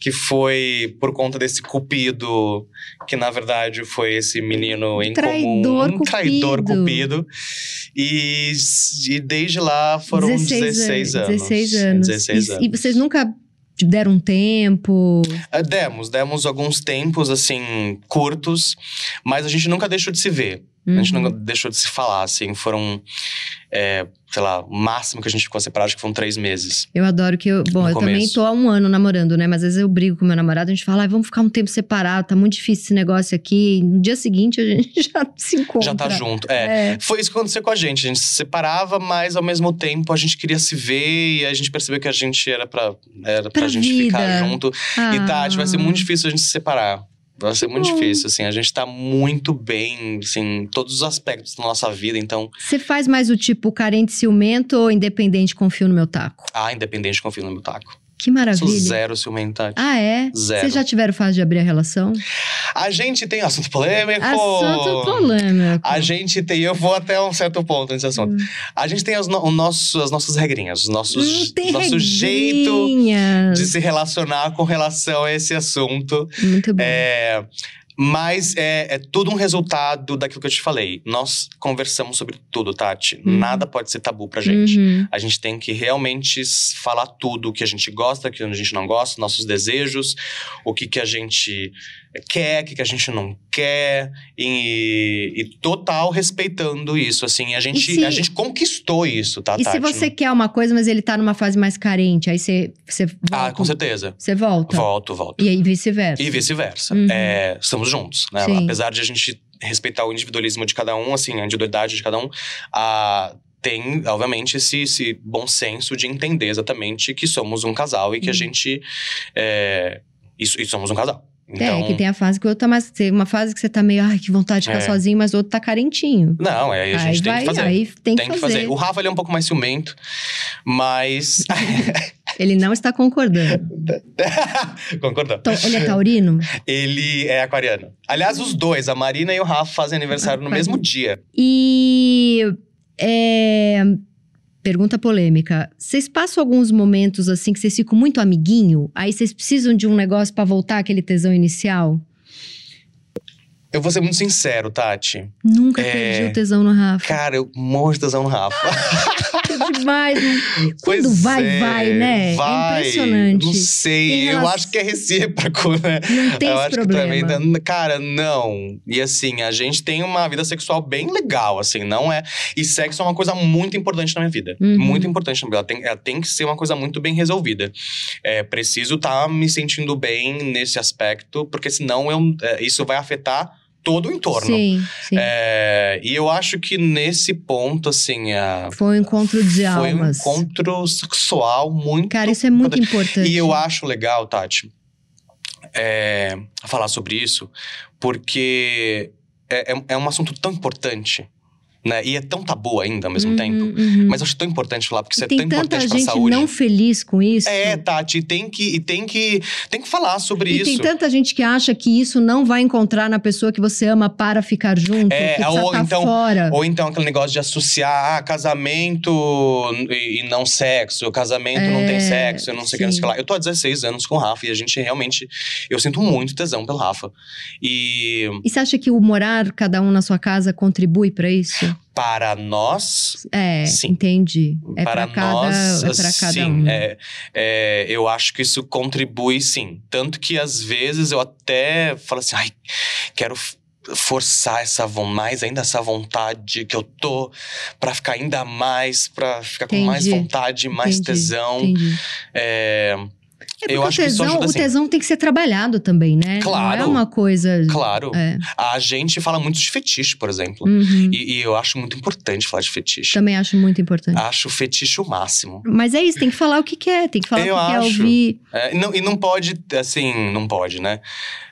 que foi por conta desse cupido, que na verdade foi esse menino em Traidor comum. Um traidor cupido. E, e desde lá foram 16, anos. 16 anos. 16 e, anos. e vocês nunca deram um tempo? Ah, Demos, demos alguns tempos, assim, curtos, mas a gente nunca deixou de se ver. A gente Uhum. nunca deixou de se falar, assim. Foram, é, sei lá, o máximo que a gente ficou separado, acho que foram três meses. Eu adoro que eu. Bom, eu também tô há um ano namorando, né? Mas às vezes eu brigo com meu namorado, a gente fala, "Ai, vamos ficar um tempo separado, tá muito difícil esse negócio aqui. No dia seguinte a gente já se encontra. Já tá junto. É. É. Foi isso que aconteceu com a gente. A gente se separava, mas ao mesmo tempo a gente queria se ver e a gente percebeu que a gente era pra, era pra, Pra gente ficar vida. junto. Ah. E Tati, vai ser muito difícil a gente se separar. Vai ser muito bom. difícil, assim. A gente tá muito bem, assim, em todos os aspectos da nossa vida. Então, Você faz mais o tipo carente ciumento ou independente, confio no meu taco? ah, independente, confio no meu taco. Que Sou maravilha. zero ciumento, Tati. Ah, é? Zero. Vocês já tiveram fase de abrir a relação? A gente tem assunto polêmico. Assunto polêmico. A gente tem, eu vou até um certo ponto nesse assunto. Hum. A gente tem as, no- nosso, as nossas regrinhas, os nossos, tem nosso jeito regrinhas. de se relacionar com relação a esse assunto. Muito bom. É, mas é, é tudo um resultado daquilo que eu te falei. Nós conversamos sobre tudo, Tati. Uhum. Nada pode ser tabu pra gente. Uhum. A gente tem que realmente falar tudo o que a gente gosta, o que a gente não gosta, nossos desejos, o que, que a gente quer, o que, que a gente não quer, e, e total respeitando isso, assim. A gente, se- a gente conquistou isso, tá, E Tati? se você quer uma coisa, mas ele tá numa fase mais carente, aí você, você volta? Ah, com certeza. Você volta? Volto, volto. E aí vice-versa? E vice-versa. Uhum. É, estamos juntos, né? Sim. Apesar de a gente respeitar o individualismo de cada um, assim, a individualidade de cada um, a, tem, obviamente, esse, esse bom senso de entender exatamente que somos um casal e que a Uhum. gente. É, isso, e somos um casal. Então, É, que tem a fase que o outro tá mais. Tem uma fase que você tá meio, ai, que vontade de ficar É. sozinho, mas o outro tá carentinho. Não, é, a gente aí tem vai, que fazer. aí tem, tem que fazer. O Rafa ele é um pouco mais ciumento, mas. Ele não está concordando. Concordou? Então, ele é taurino? Ele é aquariano. Aliás, os dois, a Marina e o Rafa, fazem aniversário no mesmo dia. E. é, Pergunta polêmica. Vocês passam alguns momentos assim que vocês ficam muito amiguinho? Aí vocês precisam de um negócio pra voltar aquele tesão inicial? Eu vou ser muito sincero, Tati. Nunca É. perdi o tesão no Rafa. Cara, eu morro de tesão no Rafa. É demais. né? Quando Pois vai, é, vai, né? Vai. É impressionante. Não sei, Em eu relação- acho que é recíproco, né? Não tem eu esse acho problema. que também. tá- Cara, não. E assim, a gente tem uma vida sexual bem legal, assim, não é. E sexo é uma coisa muito importante na minha vida. Uhum. Muito importante na minha vida. Ela tem, ela tem que ser uma coisa muito bem resolvida. É, preciso estar me sentindo bem nesse aspecto, porque senão eu, é, isso vai afetar todo o entorno. Sim, sim. É, e eu acho que nesse ponto, assim, a, Foi um encontro de foi um almas. encontro sexual muito. Cara, isso é muito importante. E eu acho legal, Tati, é, falar sobre isso, porque é, é, é um assunto tão importante, né? E é tão tabu ainda ao mesmo Uhum, tempo. uhum. Mas eu acho tão importante falar, porque isso é Tem tão tanta importante pra gente saúde. não feliz com isso. É, Tati, tem que, e tem que, tem que falar sobre E isso. tem tanta gente que acha que isso não vai encontrar na pessoa que você ama para ficar junto, É, que ou tá então- fora. Ou então aquele negócio de associar ah, casamento e, e não sexo, casamento não tem É, sexo, eu não sei o que, não sei o que lá. Eu tô há 16 anos com o Rafa e a gente realmente. Eu sinto muito tesão pelo Rafa. E E você acha que o morar cada um na sua casa contribui para isso? Para nós. É, Sim. entendi. É para para cada, nós, é pra cada sim, um. é, é, eu acho que isso contribui sim. Tanto que às vezes eu até falo assim, ai, quero forçar essa mais ainda essa vontade que eu tô pra ficar ainda mais, pra ficar com mais Entendi. vontade, mais Entendi, tesão. Entendi. É, É Eu o acho que isso tesão, o sim. tesão tem que ser trabalhado também, né? Não é Claro. uma coisa. claro. É. A gente fala muito de fetiche, por exemplo. Uhum. E, e eu acho muito importante falar de fetiche. Também acho muito importante. Acho o fetiche o máximo. Mas é isso, tem que falar o que quer, tem que falar Eu o que quer acho. ouvir. É, não, e não pode, assim, não pode, né?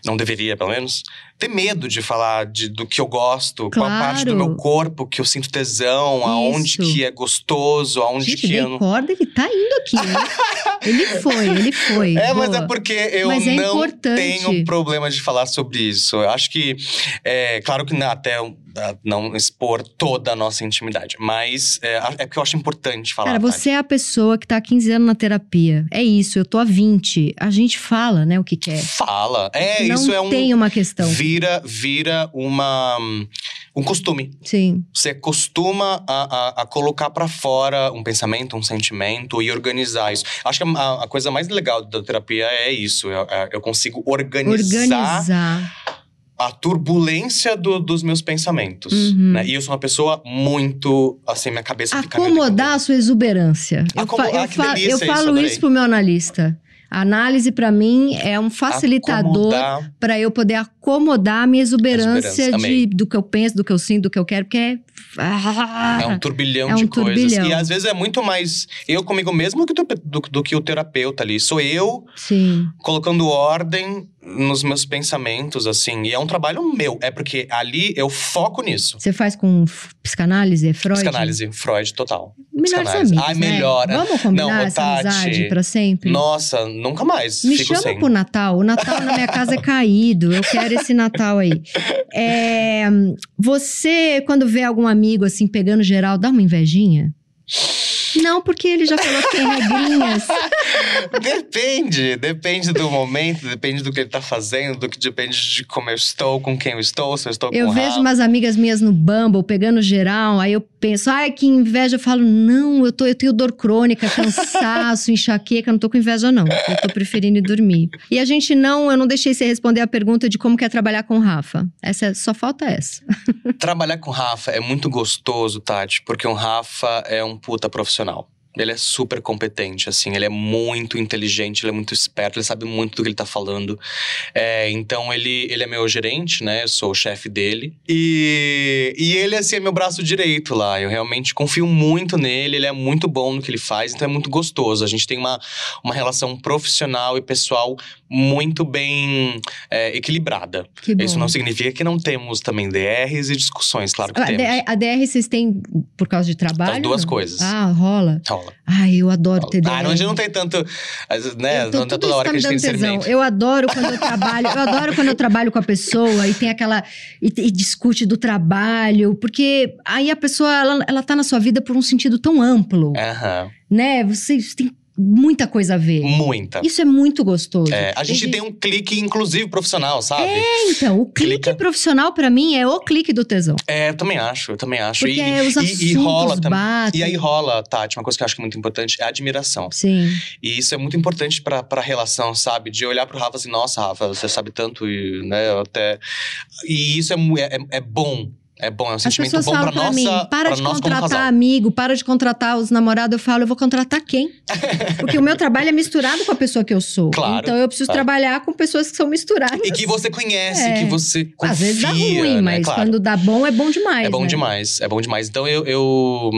Não deveria, pelo menos, ter medo de falar de, do que eu gosto, qual a parte do Claro. meu corpo que eu sinto tesão, aonde Isso. que é gostoso, aonde Gente, que eu não. corda, ele tá indo aqui, né? ele foi, ele foi. É, mas Boa. é porque eu Mas é não tenho problema de falar sobre isso. Eu acho que, é claro que não, até eu, ah, não expor toda a nossa intimidade, mas é, é porque eu acho importante falar. Cara, você é a pessoa que tá há 15 anos na terapia. É isso, eu tô há 20. A gente fala, né, o que quer. Fala. É, Não isso é um. tem uma questão. Vira, vira uma, um costume. Sim. Você costuma a, a, a colocar pra fora um pensamento, um sentimento e organizar isso. Acho que a, a coisa mais legal da terapia é isso. Eu, é- eu consigo organizar, Organizar. A turbulência do- dos meus pensamentos. Uhum. né? E eu sou uma pessoa muito. Assim, minha cabeça fica. meio Acomodar a sua exuberância. Eu, Acomo- fa- eu Ah, fa- eu isso, falo adorei. isso pro meu analista. A análise, pra mim, é um facilitador Acomodar. pra eu poder acomodar a minha exuberância, Exuberância, de, do que eu penso, do que eu sinto, do que eu quero, porque é. Ah, É um turbilhão É um de coisas. turbilhão. E às vezes é muito mais eu comigo mesmo do, que- do, do que o terapeuta ali. Sou eu Sim. colocando ordem nos meus pensamentos, assim. E é um trabalho meu. É porque ali eu foco nisso. Você faz com psicanálise, é Freud? Psicanálise, Freud, total. Melhores psicanálise. amigos, Ai, né? melhor. Vamos combinar Não, essa Tati, amizade pra sempre? Nossa, nunca mais. Me chama sem. pro Natal. O Natal na minha casa é caído. Eu quero esse Natal aí. É, você, quando vê algum amigo assim pegando geral, dá uma invejinha? Não, porque ele já falou que tem regrinhas. Depende, depende do momento, depende do que ele tá fazendo, do que depende de como eu estou, com quem eu estou, se eu estou Eu com o vejo umas amigas minhas no Bumble pegando geral, aí eu penso, ai, que inveja. Eu falo, não, eu, tô, eu tenho dor crônica, cansaço, enxaqueca, eu não tô com inveja, não. Eu tô preferindo ir dormir. E a gente não, eu não deixei você responder a pergunta de como quer trabalhar com o Rafa. Essa, é- só falta essa. Trabalhar com o Rafa é muito gostoso, Tati, porque o Rafa é um puta profissional profissional. Ele é super competente, assim, ele é muito inteligente, ele é muito esperto, ele sabe muito do que ele tá falando. É, então, ele, ele é meu gerente, né? Eu sou o chefe dele. E, e ele, assim, é meu braço direito lá. Eu realmente confio muito nele, ele é muito bom no que ele faz, então é muito gostoso. A gente tem uma, uma relação profissional e pessoal muito bem é, equilibrada. Que bom. Isso não significa que não temos também DRs e discussões, claro que A, temos. DR, a DR vocês têm por causa de trabalho? As duas não? coisas. Ah, rola. Rola. Rola. Ai, eu adoro TDM. Ah, onde não tem tanto. Né? Tô- Não tudo toda hora tá que a gente tem tesão. Eu adoro quando eu trabalho, eu adoro quando eu trabalho com a pessoa e tem aquela. E, e discute do trabalho, porque aí a pessoa, ela, ela tá na sua vida por um sentido tão amplo, Aham. né? Vocês têm muita coisa a ver. Muita. Isso é muito gostoso. É, a gente tem um clique, inclusive, profissional, sabe? É, então, o clique Clica. profissional pra mim é o clique do tesão. É, eu também acho, eu também acho. Porque e, os e- assuntos e rola também. batem. E aí rola, Tati, uma coisa que eu acho que é muito importante é a admiração. Sim. E isso é muito importante pra, pra relação, sabe? De olhar pro Rafa assim, nossa, Rafa, você sabe tanto, e, né, até... E isso é, mu- é, é bom, é bom, é um As sentimento pessoas bom falam pra pra nossa, mim, para pra de contratar amigo, para de contratar os namorados. Eu falo, eu vou contratar quem? Porque o meu trabalho é misturado com a pessoa que eu sou. Claro, Então eu preciso claro. trabalhar com pessoas que são misturadas. E que você conhece, É. que você confia, Às vezes dá ruim, né? mas Claro. quando dá bom, é bom demais. É bom né? demais, é bom demais. Então eu, eu,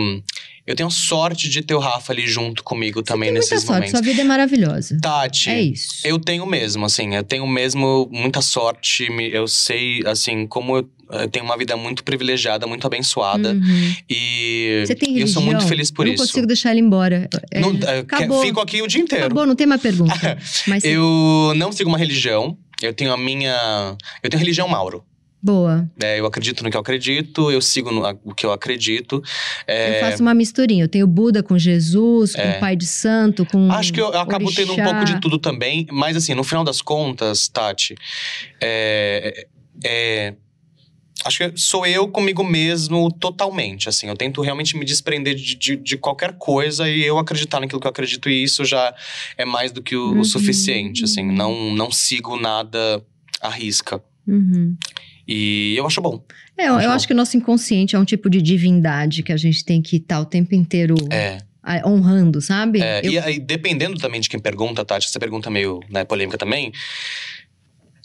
eu tenho sorte de ter o Rafa ali junto comigo também Tem muita nesses sorte, momentos. sua vida é maravilhosa. Tati, É isso. eu tenho mesmo, assim, eu tenho mesmo muita sorte. Eu sei, assim, como eu, eu tenho uma vida muito privilegiada, muito abençoada. Uhum. E Você tem eu sou muito feliz por eu isso. Não consigo deixar ele embora. É, Não, é, acabou. Fico aqui o dia inteiro. Acabou, não tem mais pergunta. Mas Eu não sigo uma religião. Eu tenho a minha. Eu tenho religião Mauro. Boa. É, eu acredito no que eu acredito, eu sigo no, o que eu acredito. É, Eu faço uma misturinha. Eu tenho Buda com Jesus, com É. Pai de Santo, com. Acho que eu, eu acabo tendo um pouco de tudo também, mas assim, no final das contas, Tati, é, é- acho que sou eu comigo mesmo totalmente, assim, eu tento realmente me desprender de, de, de qualquer coisa e eu acreditar naquilo que eu acredito e isso já é mais do que o, o Uhum. suficiente, assim, não, não sigo nada à risca. Uhum. E eu acho bom. É, eu, Acho eu bom. acho que o nosso inconsciente é um tipo de divindade que a gente tem que estar o tempo inteiro É. honrando, sabe? É, Eu- E aí, dependendo também de quem pergunta, Tati, essa pergunta é meio né, polêmica também.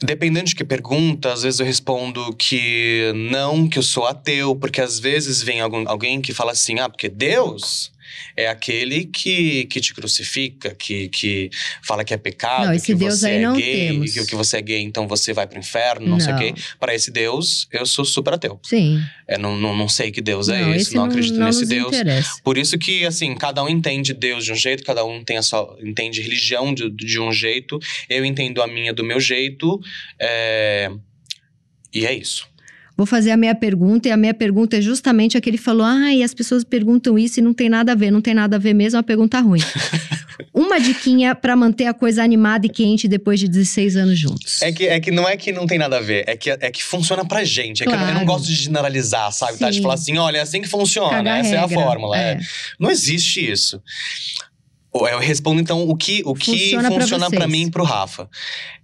Dependendo de quem pergunta, às vezes eu respondo que não, que eu sou ateu, porque às vezes vem algum, alguém que fala assim: ah, porque Deus é aquele que, que te crucifica, que, que fala que é pecado, Não, que Deus você é não gay, temos. que, que você é gay, então você vai pro inferno, não, sei o Não. quê. Para esse Deus, eu sou super ateu. Sim. É, não, não, não sei que Deus é não, esse, não acredito não nesse Deus. interessa. Por isso que, assim, cada um entende Deus de um jeito, cada um tem a sua, entende religião de, de um jeito. Eu entendo a minha do meu jeito. é, E é isso. Vou fazer a minha pergunta, e a minha pergunta é justamente a que ele falou: ai, as pessoas perguntam isso e não tem nada a ver, não tem nada a ver mesmo, é uma pergunta ruim. Uma diquinha pra manter a coisa animada e quente depois de 16 anos juntos. É que, é que não é que não tem nada a ver, é que, é que funciona pra gente. É que eu, não- eu não Claro. gosto de generalizar, sabe? Tá? De falar assim, olha, é assim que funciona, essa é a regra. fórmula. é. É. Não existe isso. Ou Eu respondo então o que, o que Funciona vocês. mim e pro Rafa.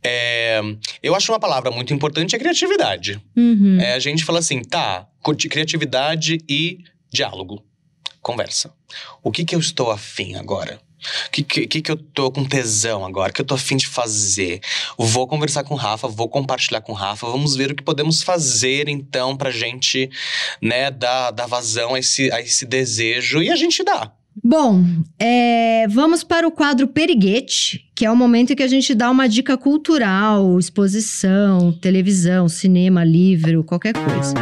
É, eu acho uma palavra muito importante é criatividade. Uhum. É, a gente fala assim, tá, criatividade e diálogo. Conversa. O que que eu estou afim agora? O que, que, que que eu tô com tesão agora? O que eu tô afim de fazer? Vou conversar com o Rafa, vou compartilhar com o Rafa. Vamos ver o que podemos fazer, então, pra gente, né, dar, dar vazão a esse, a esse desejo. E a gente dá. Bom, é, vamos para o quadro Periguete, que é o momento em que a gente dá uma dica cultural, exposição, televisão, cinema, livro, qualquer coisa.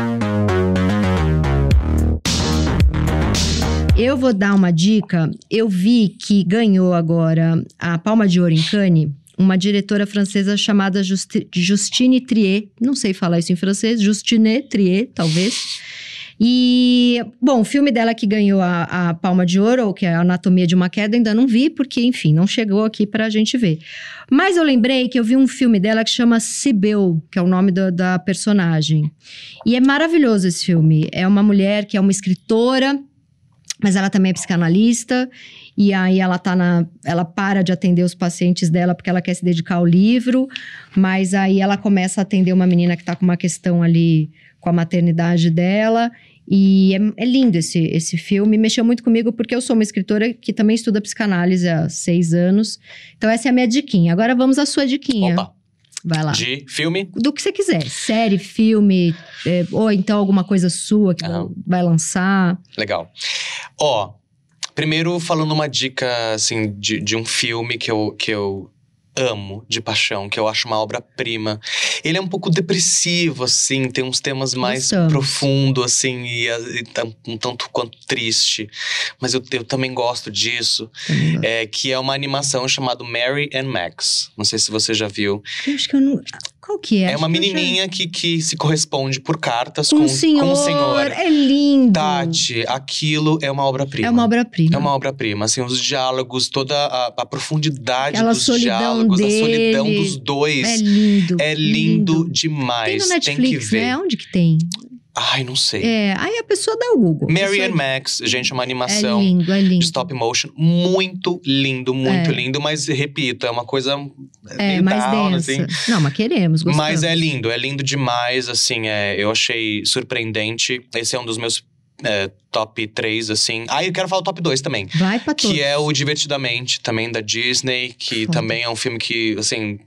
Eu vou dar uma dica. Eu vi que ganhou agora a Palma de Ouro em Cannes uma diretora francesa chamada Justi- Justine Trier. Não sei falar isso em francês. Justine Trier, talvez. E, bom, o filme dela que ganhou a, a Palma de Ouro, que é a Anatomia de uma Queda, ainda não vi, porque, enfim, não chegou aqui pra gente ver. Mas eu lembrei que eu vi um filme dela que chama Sibyl, que é o nome da- da personagem. E é maravilhoso esse filme. É uma mulher que é uma escritora, mas ela também é psicanalista. E aí ela tá na. Ela para de atender os pacientes dela porque ela quer se dedicar ao livro. Mas aí ela começa a atender uma menina que tá com uma questão ali com a maternidade dela. E é, é lindo esse, esse filme. Mexeu muito comigo porque eu sou uma escritora que também estuda psicanálise há seis anos. Então, essa é a minha diquinha. Agora vamos à sua diquinha. Opa, Vai lá. de filme. Do que você quiser. Série, filme, é, ou então alguma coisa sua que Aham. vai lançar. Legal. Ó, primeiro falando uma dica, assim, de, de um filme que eu, que eu amo de paixão, que eu acho uma obra-prima. Ele é um pouco depressivo, assim, tem uns temas mais profundos, assim, e, e tá um tanto quanto triste. Mas eu, eu também gosto disso. Gosto. É, que é uma animação chamada Mary and Max. Não sei se você já viu. Eu acho que eu não. Qual que é? É, uma eu já- menininha que, que se corresponde por cartas Com com, um senhor. com um senhor. É lindo. Tati, aquilo é uma obra-prima. É uma obra-prima. É uma obra-prima, assim, os diálogos, toda a, a profundidade Aquela dos diálogos, a solidão dele. dos dois. É lindo. É lindo, Tem demais. no Tem, que Netflix, ver. né? Onde que tem? Ai, não sei. É, aí a pessoa dá o Google. Mary and Max, gente, é uma É animação lindo, é lindo. stop motion muito lindo, muito É. lindo, mas repito, é uma coisa É, mais down, densa. assim. Não, mas queremos, gostamos. Mas é lindo, é lindo demais, assim, é, eu achei surpreendente. Esse é um dos meus é, top 3, assim. Ah, eu quero falar o top 2 também. Vai pra todos. Que é o Divertidamente, também da Disney, que Foda. também é um filme que, assim.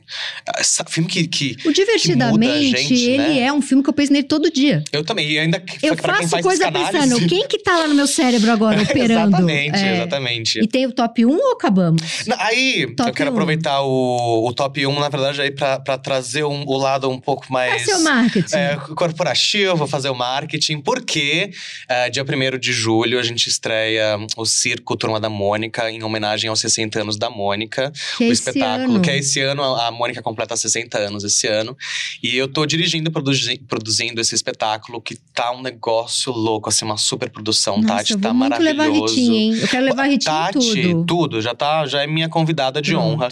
Filme que, que O Divertidamente, que gente, ele né? é um filme que eu penso nele todo dia. eu também, e ainda Eu faço faz coisa pensando, quem que tá lá no meu cérebro agora operando? exatamente, É. exatamente. E tem o top 1 ou acabamos? Não, Aí, Top eu quero um. aproveitar o, o top 1, na verdade, aí pra, pra trazer um- o lado um pouco mais. seu marketing. É, corporativo, vou fazer o marketing, porque é, dia 1 de julho a gente estreia o Circo Turma da Mônica, em homenagem aos 60 anos da Mônica. que é o esse espetáculo, ano. que é esse ano, a Mônica completa 60 anos esse ano. E eu tô dirigindo e produzi- produzindo esse espetáculo, que tá um negócio louco, assim, uma super produção. Nossa, Tati eu tá muito levar maravilhoso. Ritinha, hein? Eu quero levar a Ritinha Tati, tudo. já tá, já é minha convidada de Pronto. honra.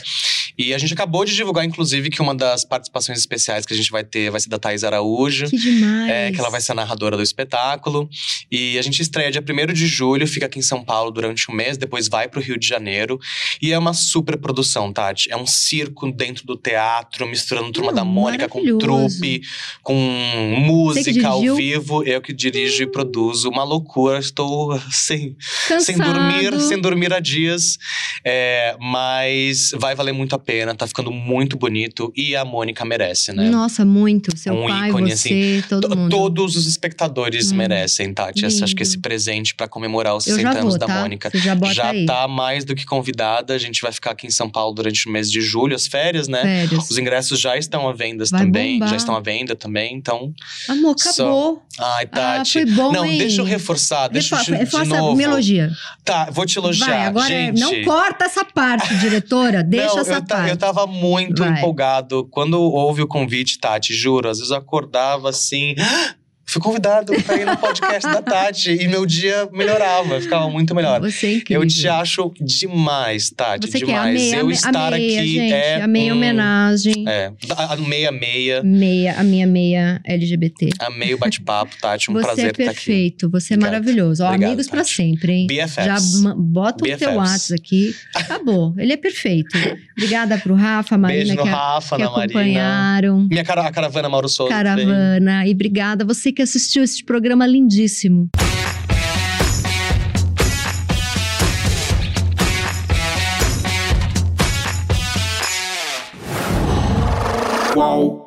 E a gente acabou de divulgar, inclusive, que uma das participações especiais que a gente vai ter vai ser da Thais Araújo. Que demais. É, que ela vai ser a narradora do espetáculo. E a gente estreia dia 1 de julho, fica aqui em São Paulo durante um mês, depois vai pro Rio de Janeiro. E é uma super produção, Tati. É um circo dentro do teatro, misturando Turma Não, da Mônica com trupe, com música ao vivo. Eu que dirijo e produzo. Uma loucura, estou sem, Cansado. sem dormir, sem dormir há dias. É, mas vai valer muito a pena, tá ficando muito bonito. E a Mônica merece, né? Nossa, muito. Seu Um pai, ícone, você, todo To- mundo. Todos os espectadores Hum, merecem, Tati. Essa- Acho que lindo. esse presente pra comemorar os Eu 60 já anos vou, da tá? Mônica. Você já bota Já aí. tá mais do que convidada. A gente vai ficar aqui em São Paulo durante o mês de julho, as férias, né? Férias. Os ingressos já estão à venda também. bombar. Já estão à venda também. Então. Amor, Só- acabou. Ai, Ah, Tati. foi bom, não, hein? deixa eu reforçar. Deixa eu Refa- de, novo. me elogia. Tá, vou te elogiar. Vai, agora é- gente. não corta essa parte, diretora. Deixa não, essa eu, parte. eu tava muito Vai. empolgado. Quando houve o convite, Tati, juro, às vezes eu acordava assim. Fui convidado pra ir no podcast da Tati e meu dia melhorava, ficava muito melhor. Você é incrível. Eu te acho demais, Tati, Você quer demais. amei, eu amei, estar amei, aqui gente. é amei a homenagem. É, a a meia meia, a minha meia LGBT. amei o bate-papo, Tati, um você prazer é estar aqui. perfeito, você é maravilhoso. Ó, Obrigado, amigos pra Tati. sempre, hein? BFFs. Já bota o teu BFFs. WhatsApp aqui. Acabou. Ele é perfeito. Obrigada pro Rafa, Marina, Beijo no que, Rafa, que na Marina. acompanharam. Minha cara, a caravana Mauro Souza. Caravana. E obrigada você que assistiu esse programa lindíssimo. Qual?